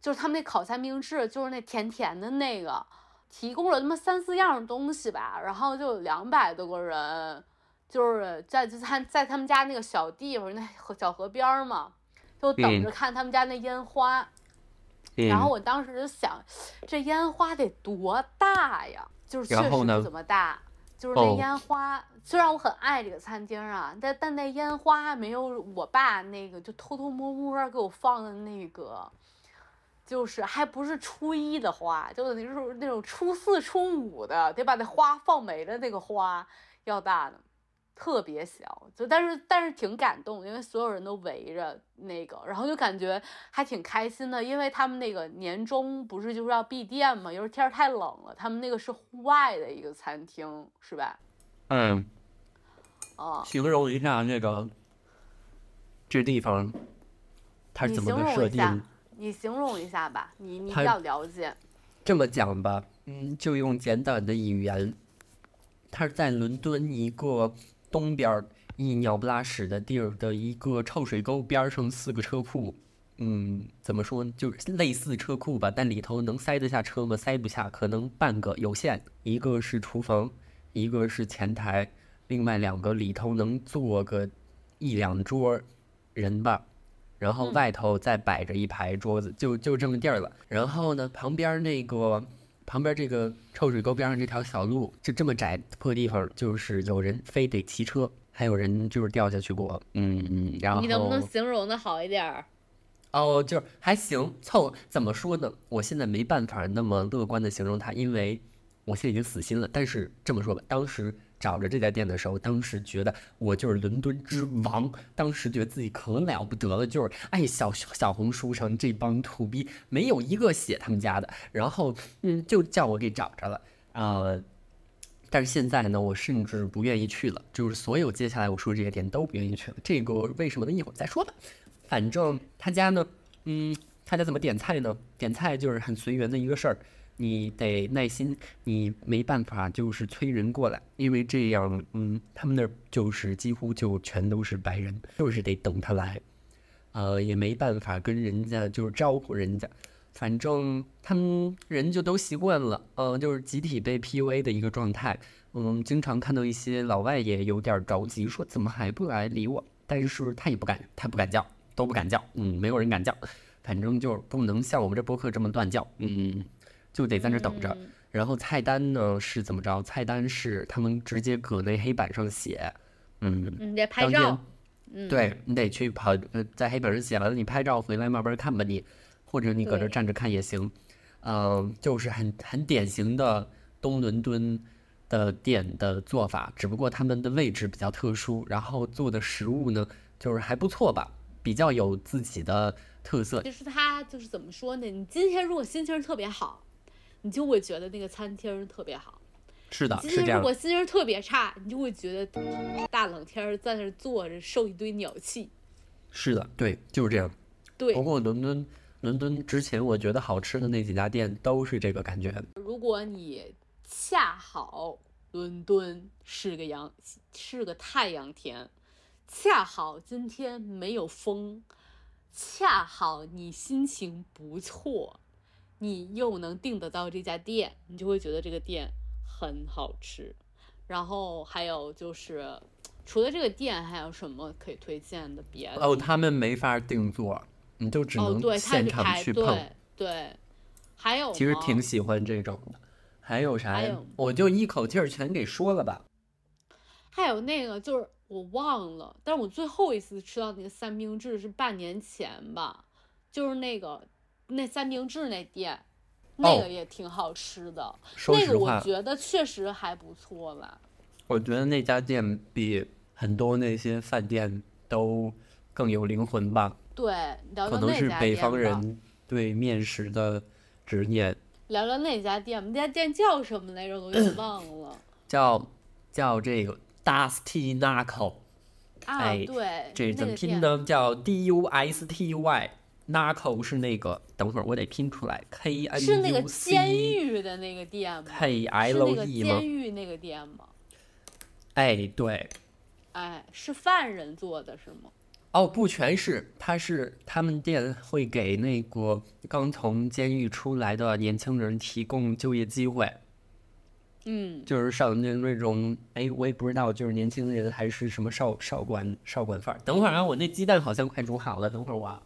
就是他们那烤三明治，就是那甜甜的那个，提供了他妈三四样东西吧，然后就有两百多个人，就是在就在在他们家那个小地方，那河小河边儿嘛，就等嗯。着看他们家那烟花。然后我当时就想，这烟花得多大呀？就是确实不怎么大，就是那哦烟花。虽然我很爱这个餐厅啊，但但那烟花没有我爸那个就偷偷摸摸给我放的那个，就是还不是初一的花，就是那种那种初四、初五的，得把那花放没了那个花要大呢。特别小，就但是但是挺感动，因为所有人都围着那个，然后就感觉还挺开心的，因为他们那个年终不是就是要闭店嘛，有时候天儿太冷了，他们那个是户外的一个餐厅，是吧？嗯，哦、形容一下那个这地方，它是怎么个设定？，你形容一下吧，你你比较了解。这么讲吧，嗯，就用简短的语言，它是在伦敦一个东边一鸟不拉屎的地儿的一个臭水沟边上四个车库，嗯，怎么说呢，就是类似车库吧，但里头能塞得下车吗？塞不下，可能半个有限。一个是厨房，一个是前台，另外两个里头能坐个一两桌人吧。然后外头再摆着一排桌子，就就这么地儿了。然后呢，旁边那个旁边这个臭水沟边上这条小路，就这么窄破地方，就是有人非得骑车，还有人就是掉下去过。嗯嗯，然后你能不能形容的好一点儿？哦，就是还行，凑怎么说呢？我现在没办法那么乐观的形容它，因为我现在已经死心了。但是这么说吧，当时找着这家店的时候，当时觉得我就是伦敦之王，当时觉得自己可了不得了，就是哎，小小红书上这帮土逼没有一个写他们家的，然后嗯，就叫我给找着了，呃。但是现在呢，我甚至不愿意去了，就是所有接下来我说这些店都不愿意去了。这个为什么呢？一会儿再说吧。反正他家呢，嗯，他家怎么点菜呢？点菜就是很随缘的一个事儿，你得耐心，你没办法就是催人过来，因为这样，嗯，他们那儿就是几乎就全都是白人，就是得等他来，呃，也没办法跟人家就是招呼人家，反正他们人就都习惯了，呃，就是集体被 PUA 的一个状态，嗯，经常看到一些老外也有点着急，说怎么还不来理我，但是他也不敢，他不敢叫。都不敢叫，嗯，没有人敢叫，反正就是不能像我们这播客这么乱叫，嗯，就得在那等着。嗯然后菜单呢是怎么着？菜单是他们直接搁那黑板上写，嗯，你得拍照。嗯，对你得去跑，呃，在黑板上写完了，你拍照回来慢慢看吧你，或者你搁这对站着看也行。嗯、就是很很典型的东伦敦的店的做法，只不过他们的位置比较特殊，然后做的食物呢，就是还不错吧，比较有自己的特色。就是它就是怎么说呢？你今天如果心情特别好，你就会觉得那个餐厅特别好；是的，今是这样如果心情特别差，你就会觉得大冷天儿在那儿坐着受一堆鸟气。是的，对，就是这样。对不，过伦敦，伦敦之前我觉得好吃的那几家店都是这个感觉。如果你恰好伦敦是个阳是个太阳天，恰好今天没有风，恰好你心情不错，你又能订得到这家店，你就会觉得这个店很好吃。然后还有就是，除了这个店，还有什么可以推荐的别的？哦，他们没法定做，你就只哦，能现场去碰。队，对。还有其实挺喜欢这种的。还有啥还有？我就一口气儿全给说了吧。还有那个就是我忘了，但是我最后一次吃到那个三明治是半年前吧，就是那个那三明治那店，那哦个也挺好吃的，那个我觉得确实还不错吧。我觉得那家店比很多那些饭店都更有灵魂吧，对，聊聊可能是北方人对面食的执念，聊聊那家店，那家店叫什么来着？我给忘了叫叫这个 Dusty Knuckle，啊。哎对，这怎么拼呢？叫 D U S T Y。Knuckle 是那个，等会儿我得拼出来，K N 是那个监狱的那个店吗？K 是 L 那个 E 吗监？狱那个店吗？哎，对，哎，是犯人做的是吗？哦，不全是，他是他们店会给那个刚从监狱出来的年轻人提供就业机会，嗯，就是上那那种，哎，我也不知道，就是年轻人还是什么少少管少管范儿。等会儿啊，我那鸡蛋好像快煮好了，等会儿我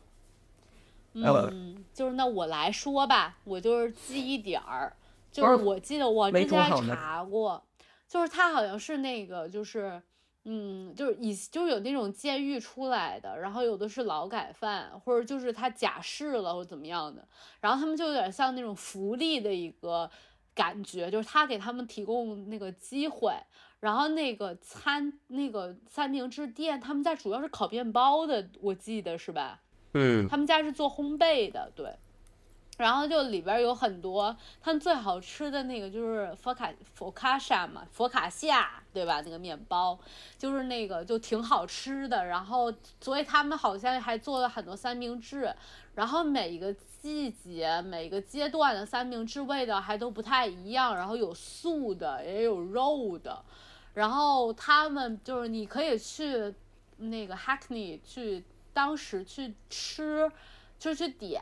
嗯，就是那我来说吧，我就是记一点儿，就是是我记得我没之前查过，就是他好像是那个就是。嗯，就是以就是有那种监狱出来的，然后有的是劳改犯，或者就是他假释了或者怎么样的，然后他们就有点像那种福利的一个感觉，就是他给他们提供那个机会，然后那个餐那个三明治店，他们家主要是烤面包的，我记得是吧？嗯，他们家是做烘焙的，对。然后就里边有很多，他们最好吃的那个就是佛卡佛卡夏嘛，佛卡夏，对吧？那个面包就是那个就挺好吃的。然后，所以他们好像还做了很多三明治。然后每一个季节、每个阶段的三明治味道还都不太一样，然后有素的，也有肉的。然后他们就是你可以去那个 Hackney 去当时去吃，就去点。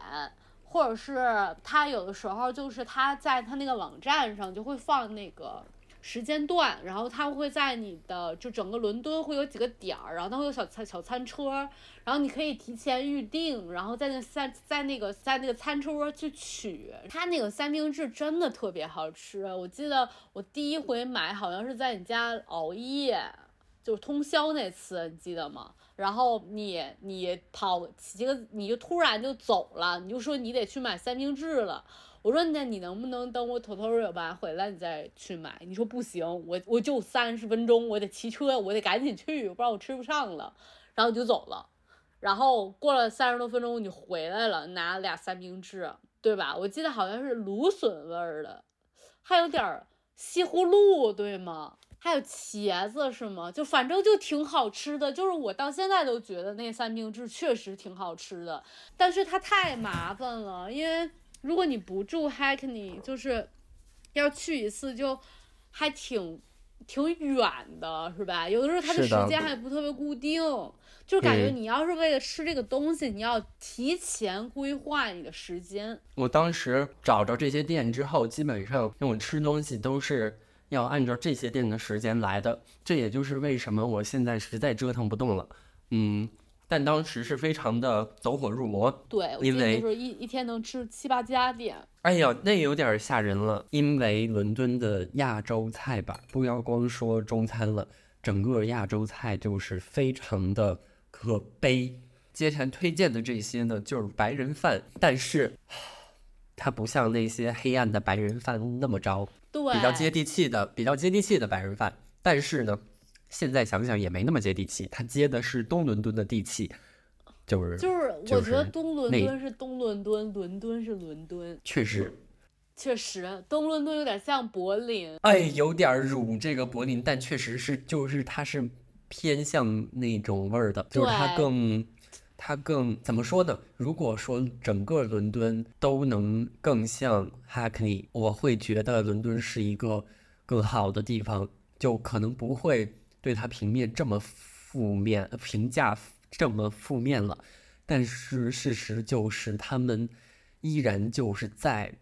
或者是他有的时候就是他在他那个网站上就会放那个时间段，然后他会在你的就整个伦敦会有几个点儿，然后他会有小餐小餐车，然后你可以提前预定，然后在那三在那个在那个餐车去取。他那个三明治真的特别好吃，我记得我第一回买好像是在你家熬夜，就是通宵那次，你记得吗？然后你你跑几个，你就突然就走了，你就说你得去买三明治了。我说那你能不能等我偷偷有吧回来你再去买？你说不行，我我就三十分钟，我得骑车，我得赶紧去，不然我吃不上了。然后你就走了，然后过了三十多分钟你回来了，拿俩三明治，对吧？我记得好像是芦笋味儿的，还有点儿西葫芦，对吗？还有茄子是吗？就反正就挺好吃的，就是我到现在都觉得那三明治确实挺好吃的，但是它太麻烦了，因为如果你不住 Hackney，就是要去一次就还挺挺远的，是吧？有的时候它的时间还不特别固定，就是感觉嗯你要是为了吃这个东西，你要提前规划你的时间。我当时找着这些店之后，基本上因为我吃东西都是要按照这些店的时间来的，这也就是为什么我现在实在折腾不动了。嗯，但当时是非常的走火入魔。对，因为就是一一天能吃七八家店。哎呀，那有点吓人了，因为伦敦的亚洲菜吧，不要光说中餐了，整个亚洲菜就是非常的可悲。接下来推荐的这些呢，就是白人饭，但是 它不像那些黑暗的白人饭那么着，对，比较接地气的，比较接地气的白人饭。但是呢，现在想想也没那么接地气，它接的是东伦敦的地气，就是就是我觉得东伦敦是东伦敦，伦敦是伦敦，确实，确实东伦敦有点像柏林。哎，有点儿辱这个柏林，但确实是就是它是偏向那种味儿的，就是它更。它更怎么说呢？如果说整个伦敦都能更像 Hackney，我会觉得伦敦是一个更好的地方，就可能不会对它平面这么负面，评价这么负面了。但是事实就是，他们依然就是在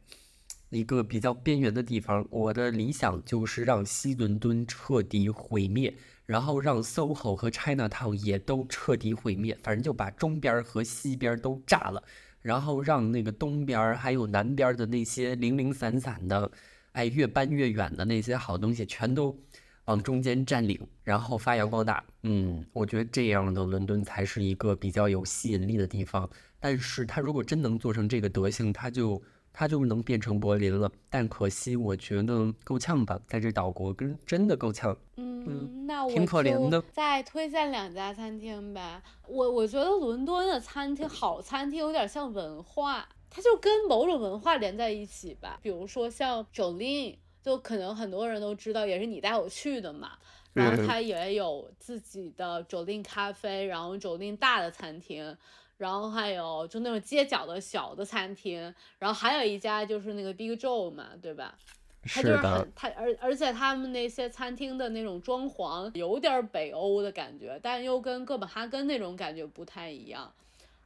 一个比较边缘的地方。我的理想就是让西伦敦彻底毁灭，然后让 SOHO 和 Chinatown 也都彻底毁灭，反正就把中边和西边都炸了，然后让那个东边还有南边的那些零零散散的，哎，越搬越远的那些好东西全都往中间占领，然后发扬光大。嗯，我觉得这样的伦敦才是一个比较有吸引力的地方。但是它如果真能做成这个德行，它就它就能变成柏林了。但可惜，我觉得够呛吧，在这岛国跟真的够呛。嗯，那我挺可怜的再推荐两家餐厅呗。我我觉得伦敦的餐厅好餐厅有点像文化，它就跟某种文化连在一起吧。比如说像 Jolin，就可能很多人都知道，也是你带我去的嘛。然后嗯它也有自己的 Jolin 咖啡，然后 Jolin 大的餐厅。然后还有就那种街角的小的餐厅，然后还有一家就是那个 Big Joe 嘛，对吧？他就是的很，它而而且他们那些餐厅的那种装潢有点北欧的感觉，但又跟哥本哈根那种感觉不太一样。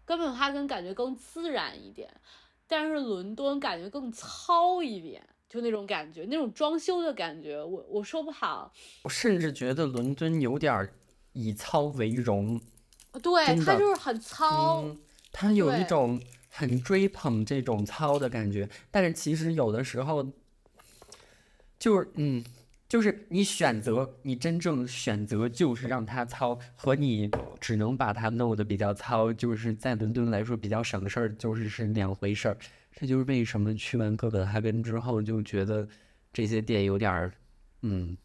哥本哈根感觉更自然一点，但是伦敦感觉更糙一点，就那种感觉，那种装修的感觉，我我说不好。我甚至觉得伦敦有点儿以糙为荣。对，他就是很糙。嗯，它有一种很追捧这种糙的感觉，但是其实有的时候，就是嗯，就是你选择，你真正选择就是让他糙，和你只能把它弄得比较糙，就是在伦敦来说比较省事儿，就是是两回事儿。这就是为什么去完哥本哈根之后就觉得这些店有点儿，嗯，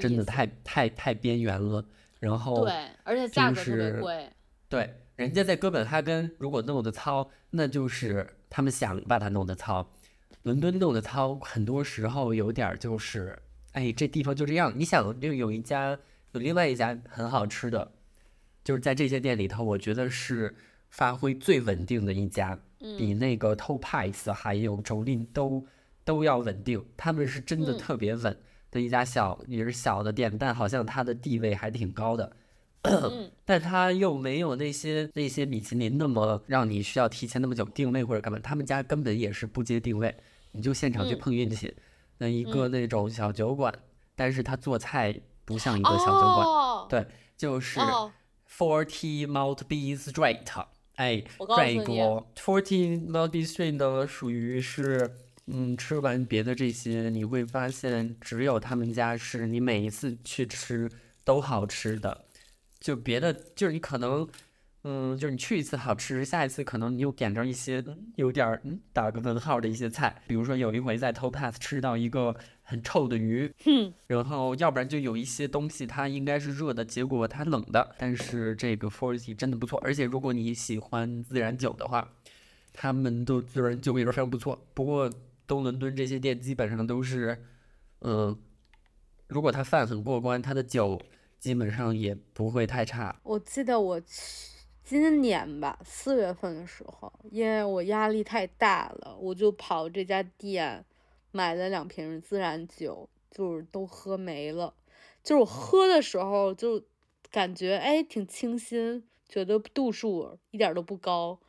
真的太太太边缘了。然后对，而且价就格特别是贵。对，人家在哥本哈根如果弄的糙，那就是他们想把它弄得糙。伦敦弄的糙，很多时候有点就是，哎，这地方就这样。你想，就有一家，有另外一家很好吃的，就是在这些店里头，我觉得是发挥最稳定的一家，比那个 t o Pies 还有周令都都要稳定。他们是真的嗯特别稳的一家小，也是小的店，但好像它的地位还挺高的。嗯，但它又没有那些那些米其林那么让你需要提前那么久定位或者干嘛，他们家根本也是不接定位，你就现场去嗯。碰运气。那一个那种小酒馆，但是他做菜不像一个小酒馆，哦，对，就是哦。Forty Maltby Street，哎，我告 Forty Maltby Street 呢，属于是，嗯，吃完别的这些，你会发现只有他们家是你每一次去吃都好吃的，就别的就是你可能，嗯，就是你去一次好吃，下一次可能你又点着一些嗯有点儿嗯打个问号的一些菜，比如说有一回在 Topaz 吃到一个很臭的鱼，哼，然后要不然就有一些东西它应该是热的，结果它冷的。但是这个 Forty 真的不错，而且如果你喜欢自然酒的话，他们的自然酒也是非常不错。不过东伦敦这些店基本上都是，嗯，如果它饭很过关，它的酒基本上也不会太差。我记得我今年吧，四月份的时候，因为我压力太大了，我就跑这家店买了两瓶自然酒，就是都喝没了。就是我喝的时候就感觉哎挺清新，觉得度数一点都不高。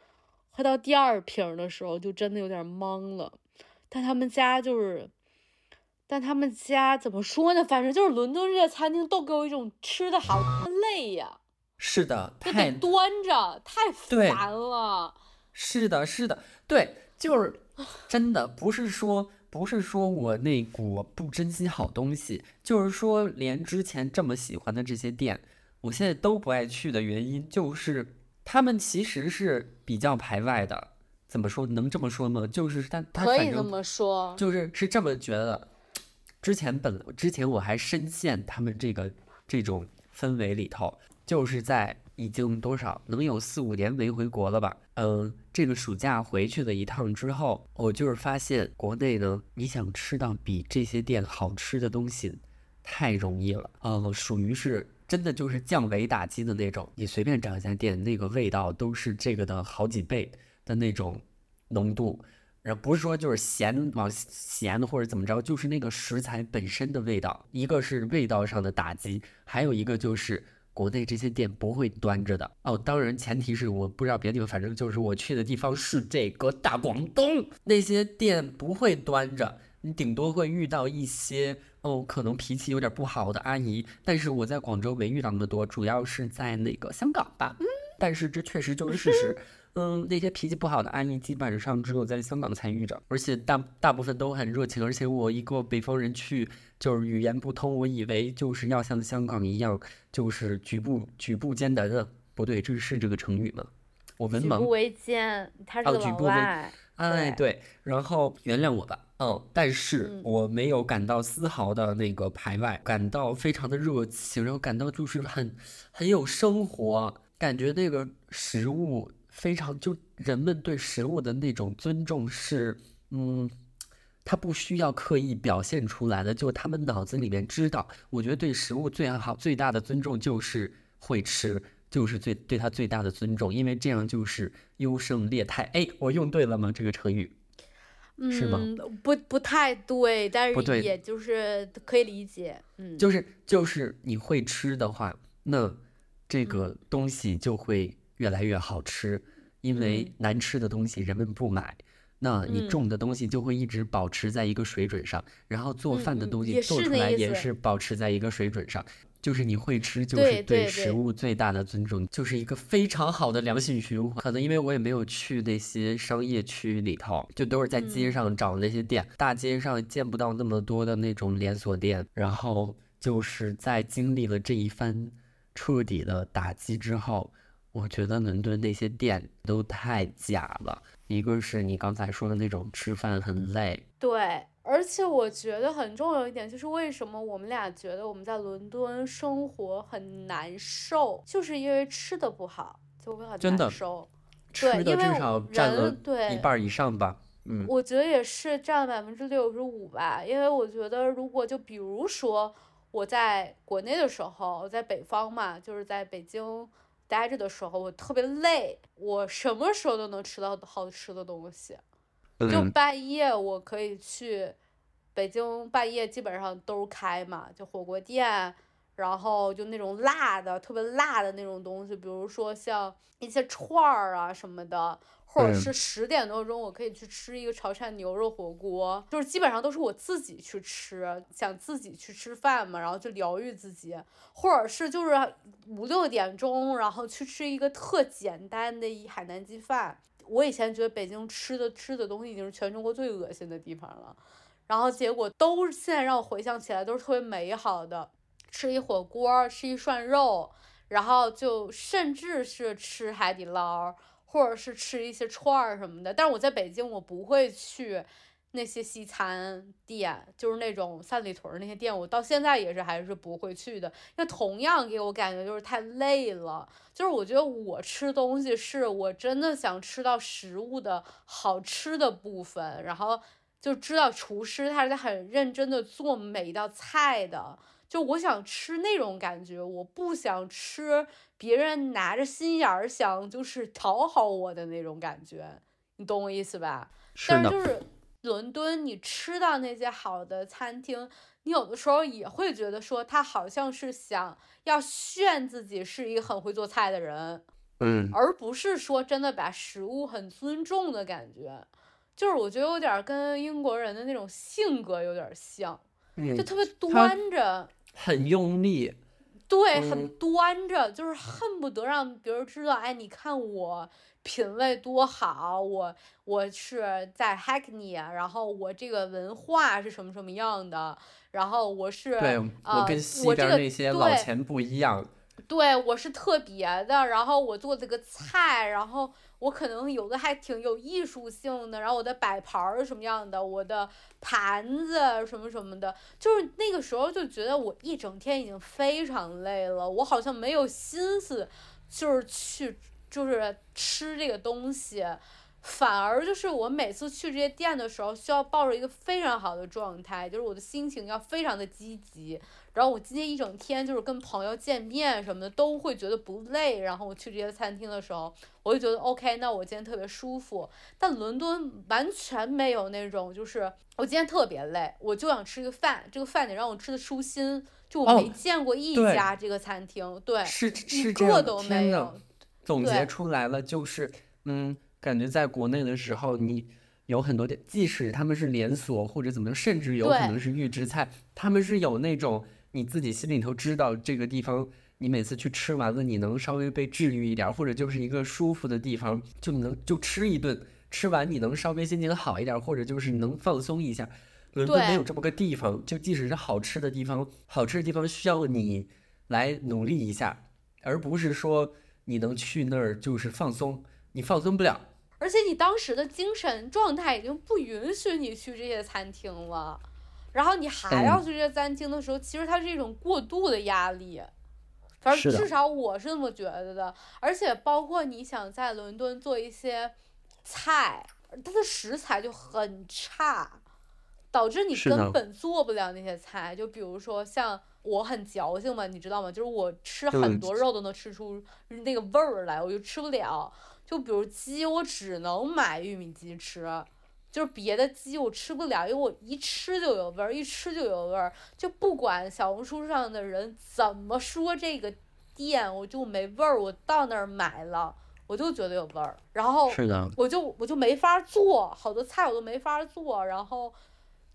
喝到第二瓶的时候就真的有点懵了。但他们家就是，但他们家怎么说呢？反正就是伦敦这些餐厅都给我一种吃的好累呀。是的，就太得端着，太烦了。是的，是的，对，就是真的不是说不是说我那股不珍惜好东西，就是说连之前这么喜欢的这些店，我现在都不爱去的原因，就是他们其实是比较排外的。怎么说？能这么说吗？就是他他可以这么说。就是是这么觉得。之前本之前我还深陷他们这个这种氛围里头，就是在已经多少能有四五年没回国了吧？嗯，这个暑假回去了一趟之后，我就是发现国内呢，你想吃到比这些店好吃的东西，太容易了。嗯，属于是真的就是降维打击的那种，你随便找一家店，那个味道都是这个的好几倍的那种浓度。然后不是说就是咸往咸的或者怎么着，就是那个食材本身的味道，一个是味道上的打击，还有一个就是国内这些店不会端着的哦。当然前提是我不知道别的地方，反正就是我去的地方是这个大广东，那些店不会端着，你顶多会遇到一些哦可能脾气有点不好的阿姨，但是我在广州没遇到那么多，主要是在那个香港吧。嗯，但是这确实就是事实。嗯，那些脾气不好的案例基本上只有在香港才遇着，而且大大部分都很热情。而且我一个北方人去，就是语言不通，我以为就是要像香港一样，就是举步举步艰难的。不对，这是这个成语吗？我文盲。举步维艰，他是老外。哎，对，然后原谅我吧。嗯，但是我没有感到丝毫的那个排外，感到非常的热情，然后感到就是很很有生活，感觉那个食物。非常就人们对食物的那种尊重是，嗯，他不需要刻意表现出来的，就他们脑子里面知道。我觉得对食物最好最大的尊重就是会吃，就是最对他最大的尊重，因为这样就是优胜劣汰。哎，我用对了吗？这个成语是吗？不不太对，但是也就是可以理解。嗯，就是就是你会吃的话，那这个东西就会。越来越好吃，因为难吃的东西人们不买，那你种的东西就会一直保持在一个水准上，然后做饭的东西做出来也是保持在一个水准上，就是你会吃，就是对食物最大的尊重，就是一个非常好的良性循环。可能因为我也没有去那些商业区里头，就都是在街上找那些店，大街上见不到那么多的那种连锁店，然后就是在经历了这一番彻底的打击之后。我觉得伦敦那些店都太假了，一个是你刚才说的那种吃饭很累，对，而且我觉得很重要一点就是为什么我们俩觉得我们在伦敦生活很难受，就是因为吃的不好，就会很难受。吃的至少占了一半以上吧。嗯，我觉得也是占百分之六十五吧，因为我觉得如果就比如说我在国内的时候，在北方嘛，就是在北京。待着的时候我特别累，我什么时候都能吃到好吃的东西，就半夜我可以去北京，半夜基本上都开嘛，就火锅店，然后就那种辣的，特别辣的那种东西，比如说像一些串儿啊什么的。或者是十点多钟，我可以去吃一个潮汕牛肉火锅，就是基本上都是我自己去吃，想自己去吃饭嘛，然后就疗愈自己。或者是就是五六点钟，然后去吃一个特简单的一海南鸡饭。我以前觉得北京吃的吃的东西已经是全中国最恶心的地方了，然后结果都现在让我回想起来都是特别美好的，吃一火锅，吃一涮肉，然后就甚至是吃海底捞。或者是吃一些串儿什么的，但是我在北京，我不会去那些西餐店，就是那种三里屯那些店，我到现在也是还是不会去的。那同样给我感觉就是太累了，就是我觉得我吃东西是我真的想吃到食物的好吃的部分，然后就知道厨师他是在很认真的做每一道菜的。就我想吃那种感觉，我不想吃别人拿着心眼儿想就是讨好我的那种感觉，你懂我意思吧？但是就是伦敦，你吃到那些好的餐厅，你有的时候也会觉得说他好像是想要炫自己是一个很会做菜的人，嗯，而不是说真的把食物很尊重的感觉，就是我觉得有点跟英国人的那种性格有点像，就特别端着。很用力，对，很端着，就是恨不得让别人知道，哎，你看我品味多好，我我是在 Hackney，然后我这个文化是什么什么样的，然后我是，对我跟西边那些老钱不一样，对我是特别的，然后我做这个菜，然后我可能有的还挺有艺术性的，然后我的摆盘儿什么样的，我的盘子什么什么的，就是那个时候就觉得我一整天已经非常累了，我好像没有心思，就是去就是吃这个东西。反而就是我每次去这些店的时候，需要抱着一个非常好的状态，就是我的心情要非常的积极。然后我今天一整天就是跟朋友见面什么的，都会觉得不累。然后我去这些餐厅的时候，我就觉得 OK，那我今天特别舒服。但伦敦完全没有那种，就是我今天特别累，我就想吃个饭，这个饭得让我吃的舒心。就我没见过一家这个餐厅，对，是是一这都没有。，总结出来了，就是嗯，感觉在国内的时候，你有很多店，即使他们是连锁或者怎么样，甚至有可能是预制菜，他们是有那种你自己心里头知道这个地方。你每次去吃完了，你能稍微被治愈一点儿，或者就是一个舒服的地方，就能就吃一顿，吃完你能稍微心情好一点儿，或者就是能放松一下。伦敦没有这么个地方，就即使是好吃的地方，好吃的地方需要你来努力一下，而不是说你能去那儿就是放松，你放松不了。而且你当时的精神状态已经不允许你去这些餐厅了，然后你还要嗯去这些餐厅的时候，其实它是一种过度的压力。反正至少我是这么觉得的，而且包括你想在伦敦做一些菜，它的食材就很差，导致你根本做不了那些菜。就比如说像我很矫情嘛，你知道吗？就是我吃很嗯多肉都能吃出那个味儿来，我就吃不了。就比如鸡，我只能买玉米鸡吃，就是别的鸡我吃不了，因为我一吃就有味儿，一吃就有味儿。就不管小红书上的人怎么说这个店，我就没味儿，我到那儿买了，我就觉得有味儿，然后是的，我就我就没法做，好多菜我都没法做，然后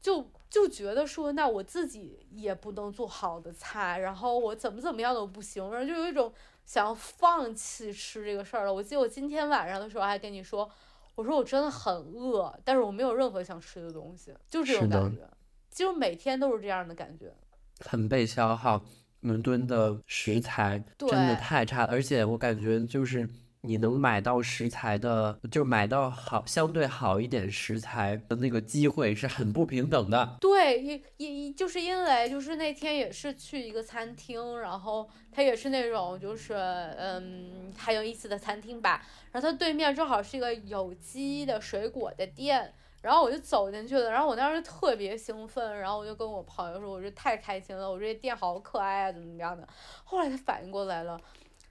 就就觉得说，那我自己也不能做好的菜，然后我怎么怎么样都不行，然后就有一种想要放弃吃这个事儿了。我记得我今天晚上的时候还跟你说，我说我真的很饿，但是我没有任何想吃的东西，就这种感觉，几乎每天都是这样的感觉。很被消耗。伦敦的食材真的太差，而且我感觉就是你能买到食材的，就买到好相对好一点食材的那个机会是很不平等的。对，也也就是因为就是那天也是去一个餐厅，然后它也是那种就是嗯很有意思的餐厅吧，然后它对面正好是一个有机的水果的店，然后我就走进去了，然后我当时特别兴奋，然后我就跟我朋友说，我说太开心了，我说这店好可爱啊，怎么怎么样的，后来才反应过来了。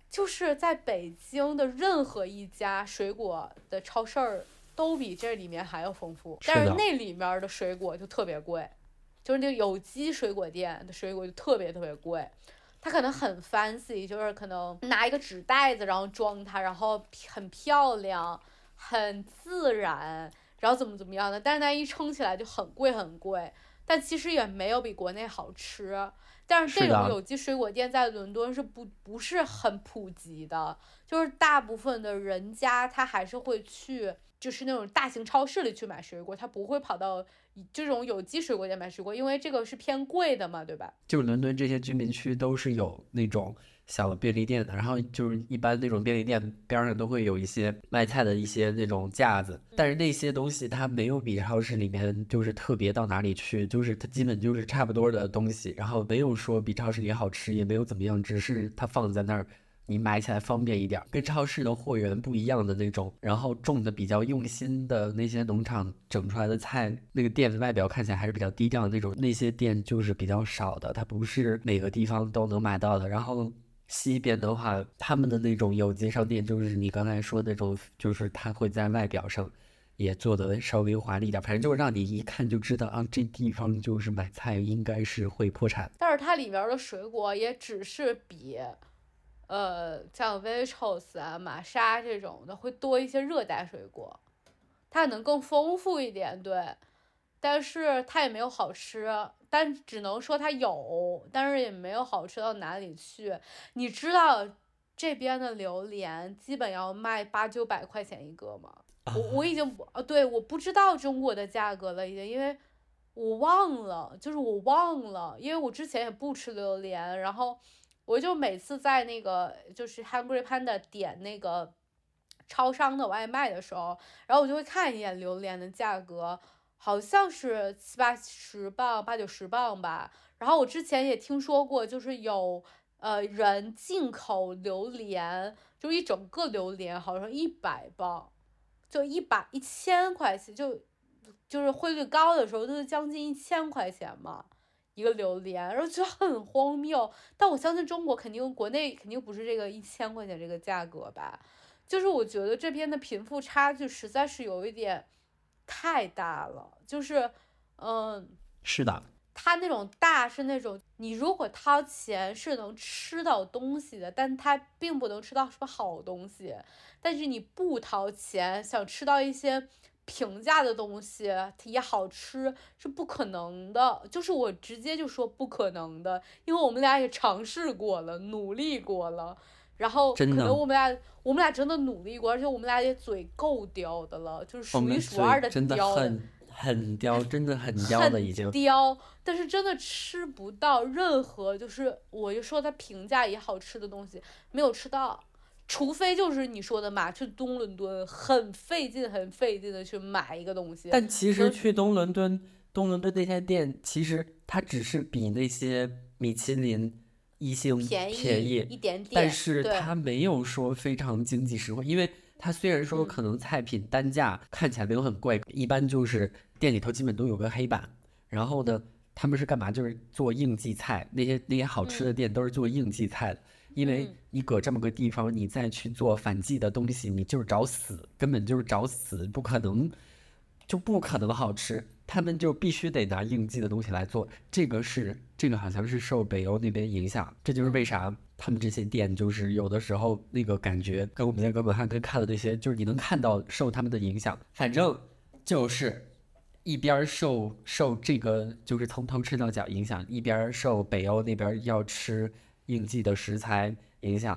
就是在北京的任何一家水果的超市儿都比这里面还要丰富，但是那里面儿的水果就特别贵，就是那个有机水果店的水果就特别特别贵，它可能很 fancy，就是可能拿一个纸袋子然后装它，然后很漂亮，很自然，然后怎么怎么样的，但是它一称起来就很贵很贵，但其实也没有比国内好吃。但是这种有机水果店在伦敦是不不是很普及的，就是大部分的人家他还是会去，就是那种大型超市里去买水果，他不会跑到这种有机水果店买水果，因为这个是偏贵的嘛，对吧？就伦敦这些居民区都是有那种小的便利店的，然后就是一般那种便利店边上都会有一些卖菜的一些那种架子，但是那些东西它没有比超市里面就是特别到哪里去，就是它基本就是差不多的东西，然后没有说比超市里好吃，也没有怎么样，只是它放在那儿。你买起来方便一点儿，跟超市的货源不一样的那种，然后种的比较用心的那些农场整出来的菜，那个店的外表看起来还是比较低调的那种，那些店就是比较少的，它不是每个地方都能买到的。然后西边的话，他们的那种有机商店，就是你刚才说那种，就是它会在外表上也做的稍微华丽一点，反正就是让你一看就知道啊，这地方就是买菜应该是会破产。但是它里面的水果也只是比，呃，像 Vitos 啊、玛莎这种的会多一些热带水果，它能更丰富一点，对。但是它也没有好吃，但只能说它有，但是也没有好吃到哪里去。你知道这边的榴莲基本要卖八九百块钱一个吗？我我已经不啊，对，我不知道中国的价格了，已经，因为我忘了，就是我忘了，因为我之前也不吃榴莲，然后我就每次在那个就是 Hungry Panda 点那个超商的外卖的时候，然后我就会看一眼榴莲的价格，好像是七八十磅、八九十磅吧。然后我之前也听说过，就是有呃人进口榴莲，就一整个榴莲好像一百磅，就一百一千块钱，就就是汇率高的时候都是将近一千块钱嘛。一个榴莲，然后觉得很荒谬，但我相信中国肯定，国内肯定不是这个一千块钱这个价格吧？就是我觉得这边的贫富差距实在是有一点太大了，就是，嗯，是的，它那种大是那种你如果掏钱是能吃到东西的，但它并不能吃到什么好东西。但是你不掏钱想吃到一些平价的东西也好吃是不可能的，就是我直接就说不可能的，因为我们俩也尝试过了，努力过了。然后可能我们俩，我们俩真的努力过，而且我们俩也嘴够刁的了，就是数一数二的嘴真的刁的。很很刁，真的很 刁的已经。刁，但是真的吃不到任何，就是我就说它平价也好吃的东西，没有吃到，除非就是你说的嘛，去东伦敦很费劲、很费劲的去买一个东西，但其实去东伦敦，东伦敦那些店，其实它只是比那些米其林一星便宜便宜。一点点，但是它没有说非常经济实惠，因为它虽然说嗯。可能菜品单价看起来没有很贵，一般就是店里头基本都有个黑板，然后呢，他们是干嘛？就是做应季菜，那些那些好吃的店都是做应季菜的，因为嗯。你搁这么个地方，你再去做反季的东西，你就是找死，根本就是找死，不可能，就不可能好吃。他们就必须得拿应季的东西来做，这个是这个好像是受北欧那边影响，这就是为啥他们这些店就是有的时候那个感觉跟我们在哥本哈根看的那些，就是你能看到受他们的影响，反正就是一边受受这个就是从头吃到脚影响，一边受北欧那边要吃应季的食材影响。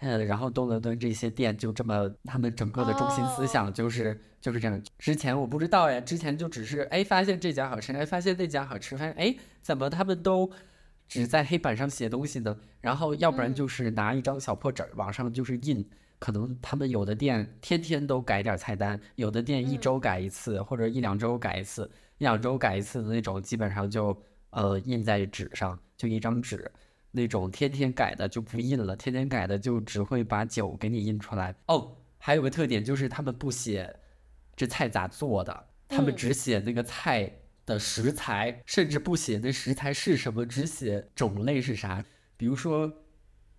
嗯，然后东伦敦这些店就这么，他们整个的中心思想就是、就是这样。之前我不知道呀，之前就只是哎发现这家好吃，哎发现那家好吃，发现哎怎么他们都只在黑板上写东西呢？然后要不然嗯就是拿一张小破纸儿，往上就是印。可能他们有的店天天都改点菜单，有的店一嗯周改一次，或者一两周改一次，一两周改一次的那种，基本上就呃印在纸上，就一张纸。那种天天改的就不印了，天天改的就只会把酒给你印出来。哦，还有个特点就是他们不写这菜咋做的，他们嗯只写那个菜的食材，甚至不写那食材是什么，只写种类是啥。比如说，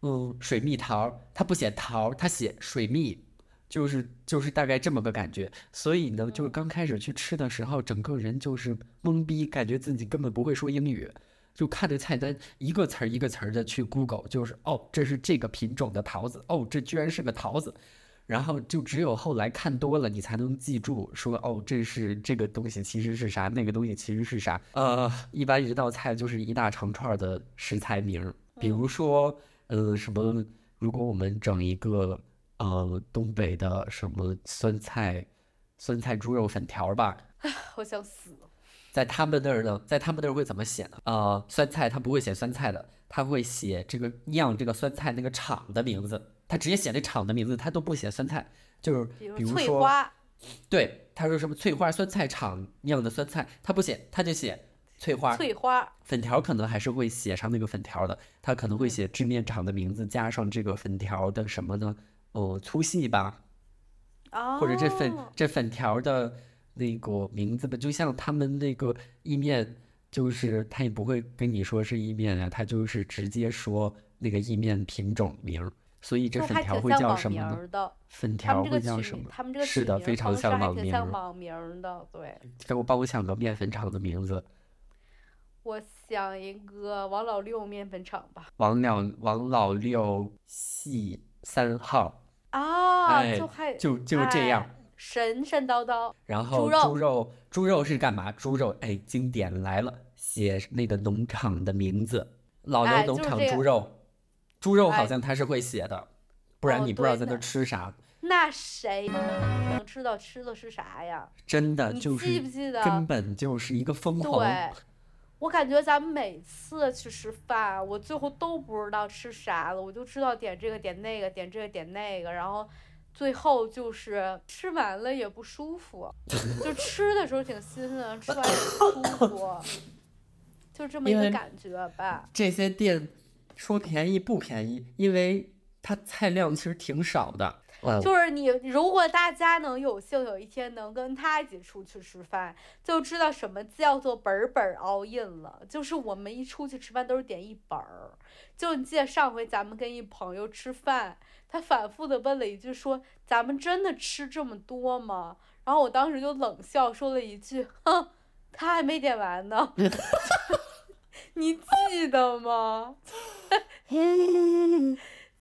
嗯，水蜜桃，他不写桃，他写水蜜。就是就是大概这么个感觉，所以呢，就是刚开始去吃的时候，整个人就是懵逼，感觉自己根本不会说英语，就看着菜单一个词儿一个词儿的去 Google，就是哦，这是这个品种的桃子，哦，这居然是个桃子，然后就只有后来看多了，你才能记住说哦，这是这个东西其实是啥，那个东西其实是啥。呃，一般一道菜就是一大长串儿的食材名儿，比如说呃什么，如果我们整一个呃东北的什么酸菜酸菜猪肉粉条儿吧，我想死。在他们那儿呢，在他们那儿会怎么写呢？呃，酸菜他不会写酸菜的，他会写这个酿这个酸菜那个厂的名字，他直接写那厂的名字，他都不写酸菜，就是比如翠花，对，他说什么翠花酸菜厂酿的酸菜，他不写，他就写翠花。翠花，粉条可能还是会写上那个粉条的，他可能会写制面厂的名字，加上这个粉条的什么呢？哦，粗细吧，哦，或者这粉这粉条的那个名字吧，就像他们那个意面，就是他也不会跟你说是意面啊，他就是直接说那个意面品种名儿，所以这粉条会叫什么呢？粉条会叫什么？他们这个是的，非常像网名儿。像网名的。对，给我帮我想个面粉厂的名字，我想一个王老六面粉厂吧。王老王老六系三号，啊，哎就还就就这样。哎神神叨叨。然后肉猪肉，猪肉是干嘛？猪肉，哎，经典来了，写那个农场的名字，老哎牛农场猪肉，猪肉好哎像他是会写的，不然哦你不知道在那吃啥，那谁能知道吃的是啥呀？真的就是记不记得根本就是一个疯狂。对，我感觉咱们每次去吃饭，我最后都不知道吃啥了，我就知道点这个点那个，点这个点那个，然后最后就是吃完了也不舒服，就吃的时候挺新鲜，吃完也不舒服，就这么一个感觉吧。这些店说便宜不便宜，因为它菜量其实挺少的。就是你，如果大家能有幸有一天能跟他一起出去吃饭，就知道什么叫做本儿本儿 all in 了。就是我们一出去吃饭都是点一本儿。就你记得上回咱们跟一朋友吃饭，他反复的问了一句说：“咱们真的吃这么多吗？”然后我当时就冷笑说了一句：“哼，他还没点完呢。”你记得吗？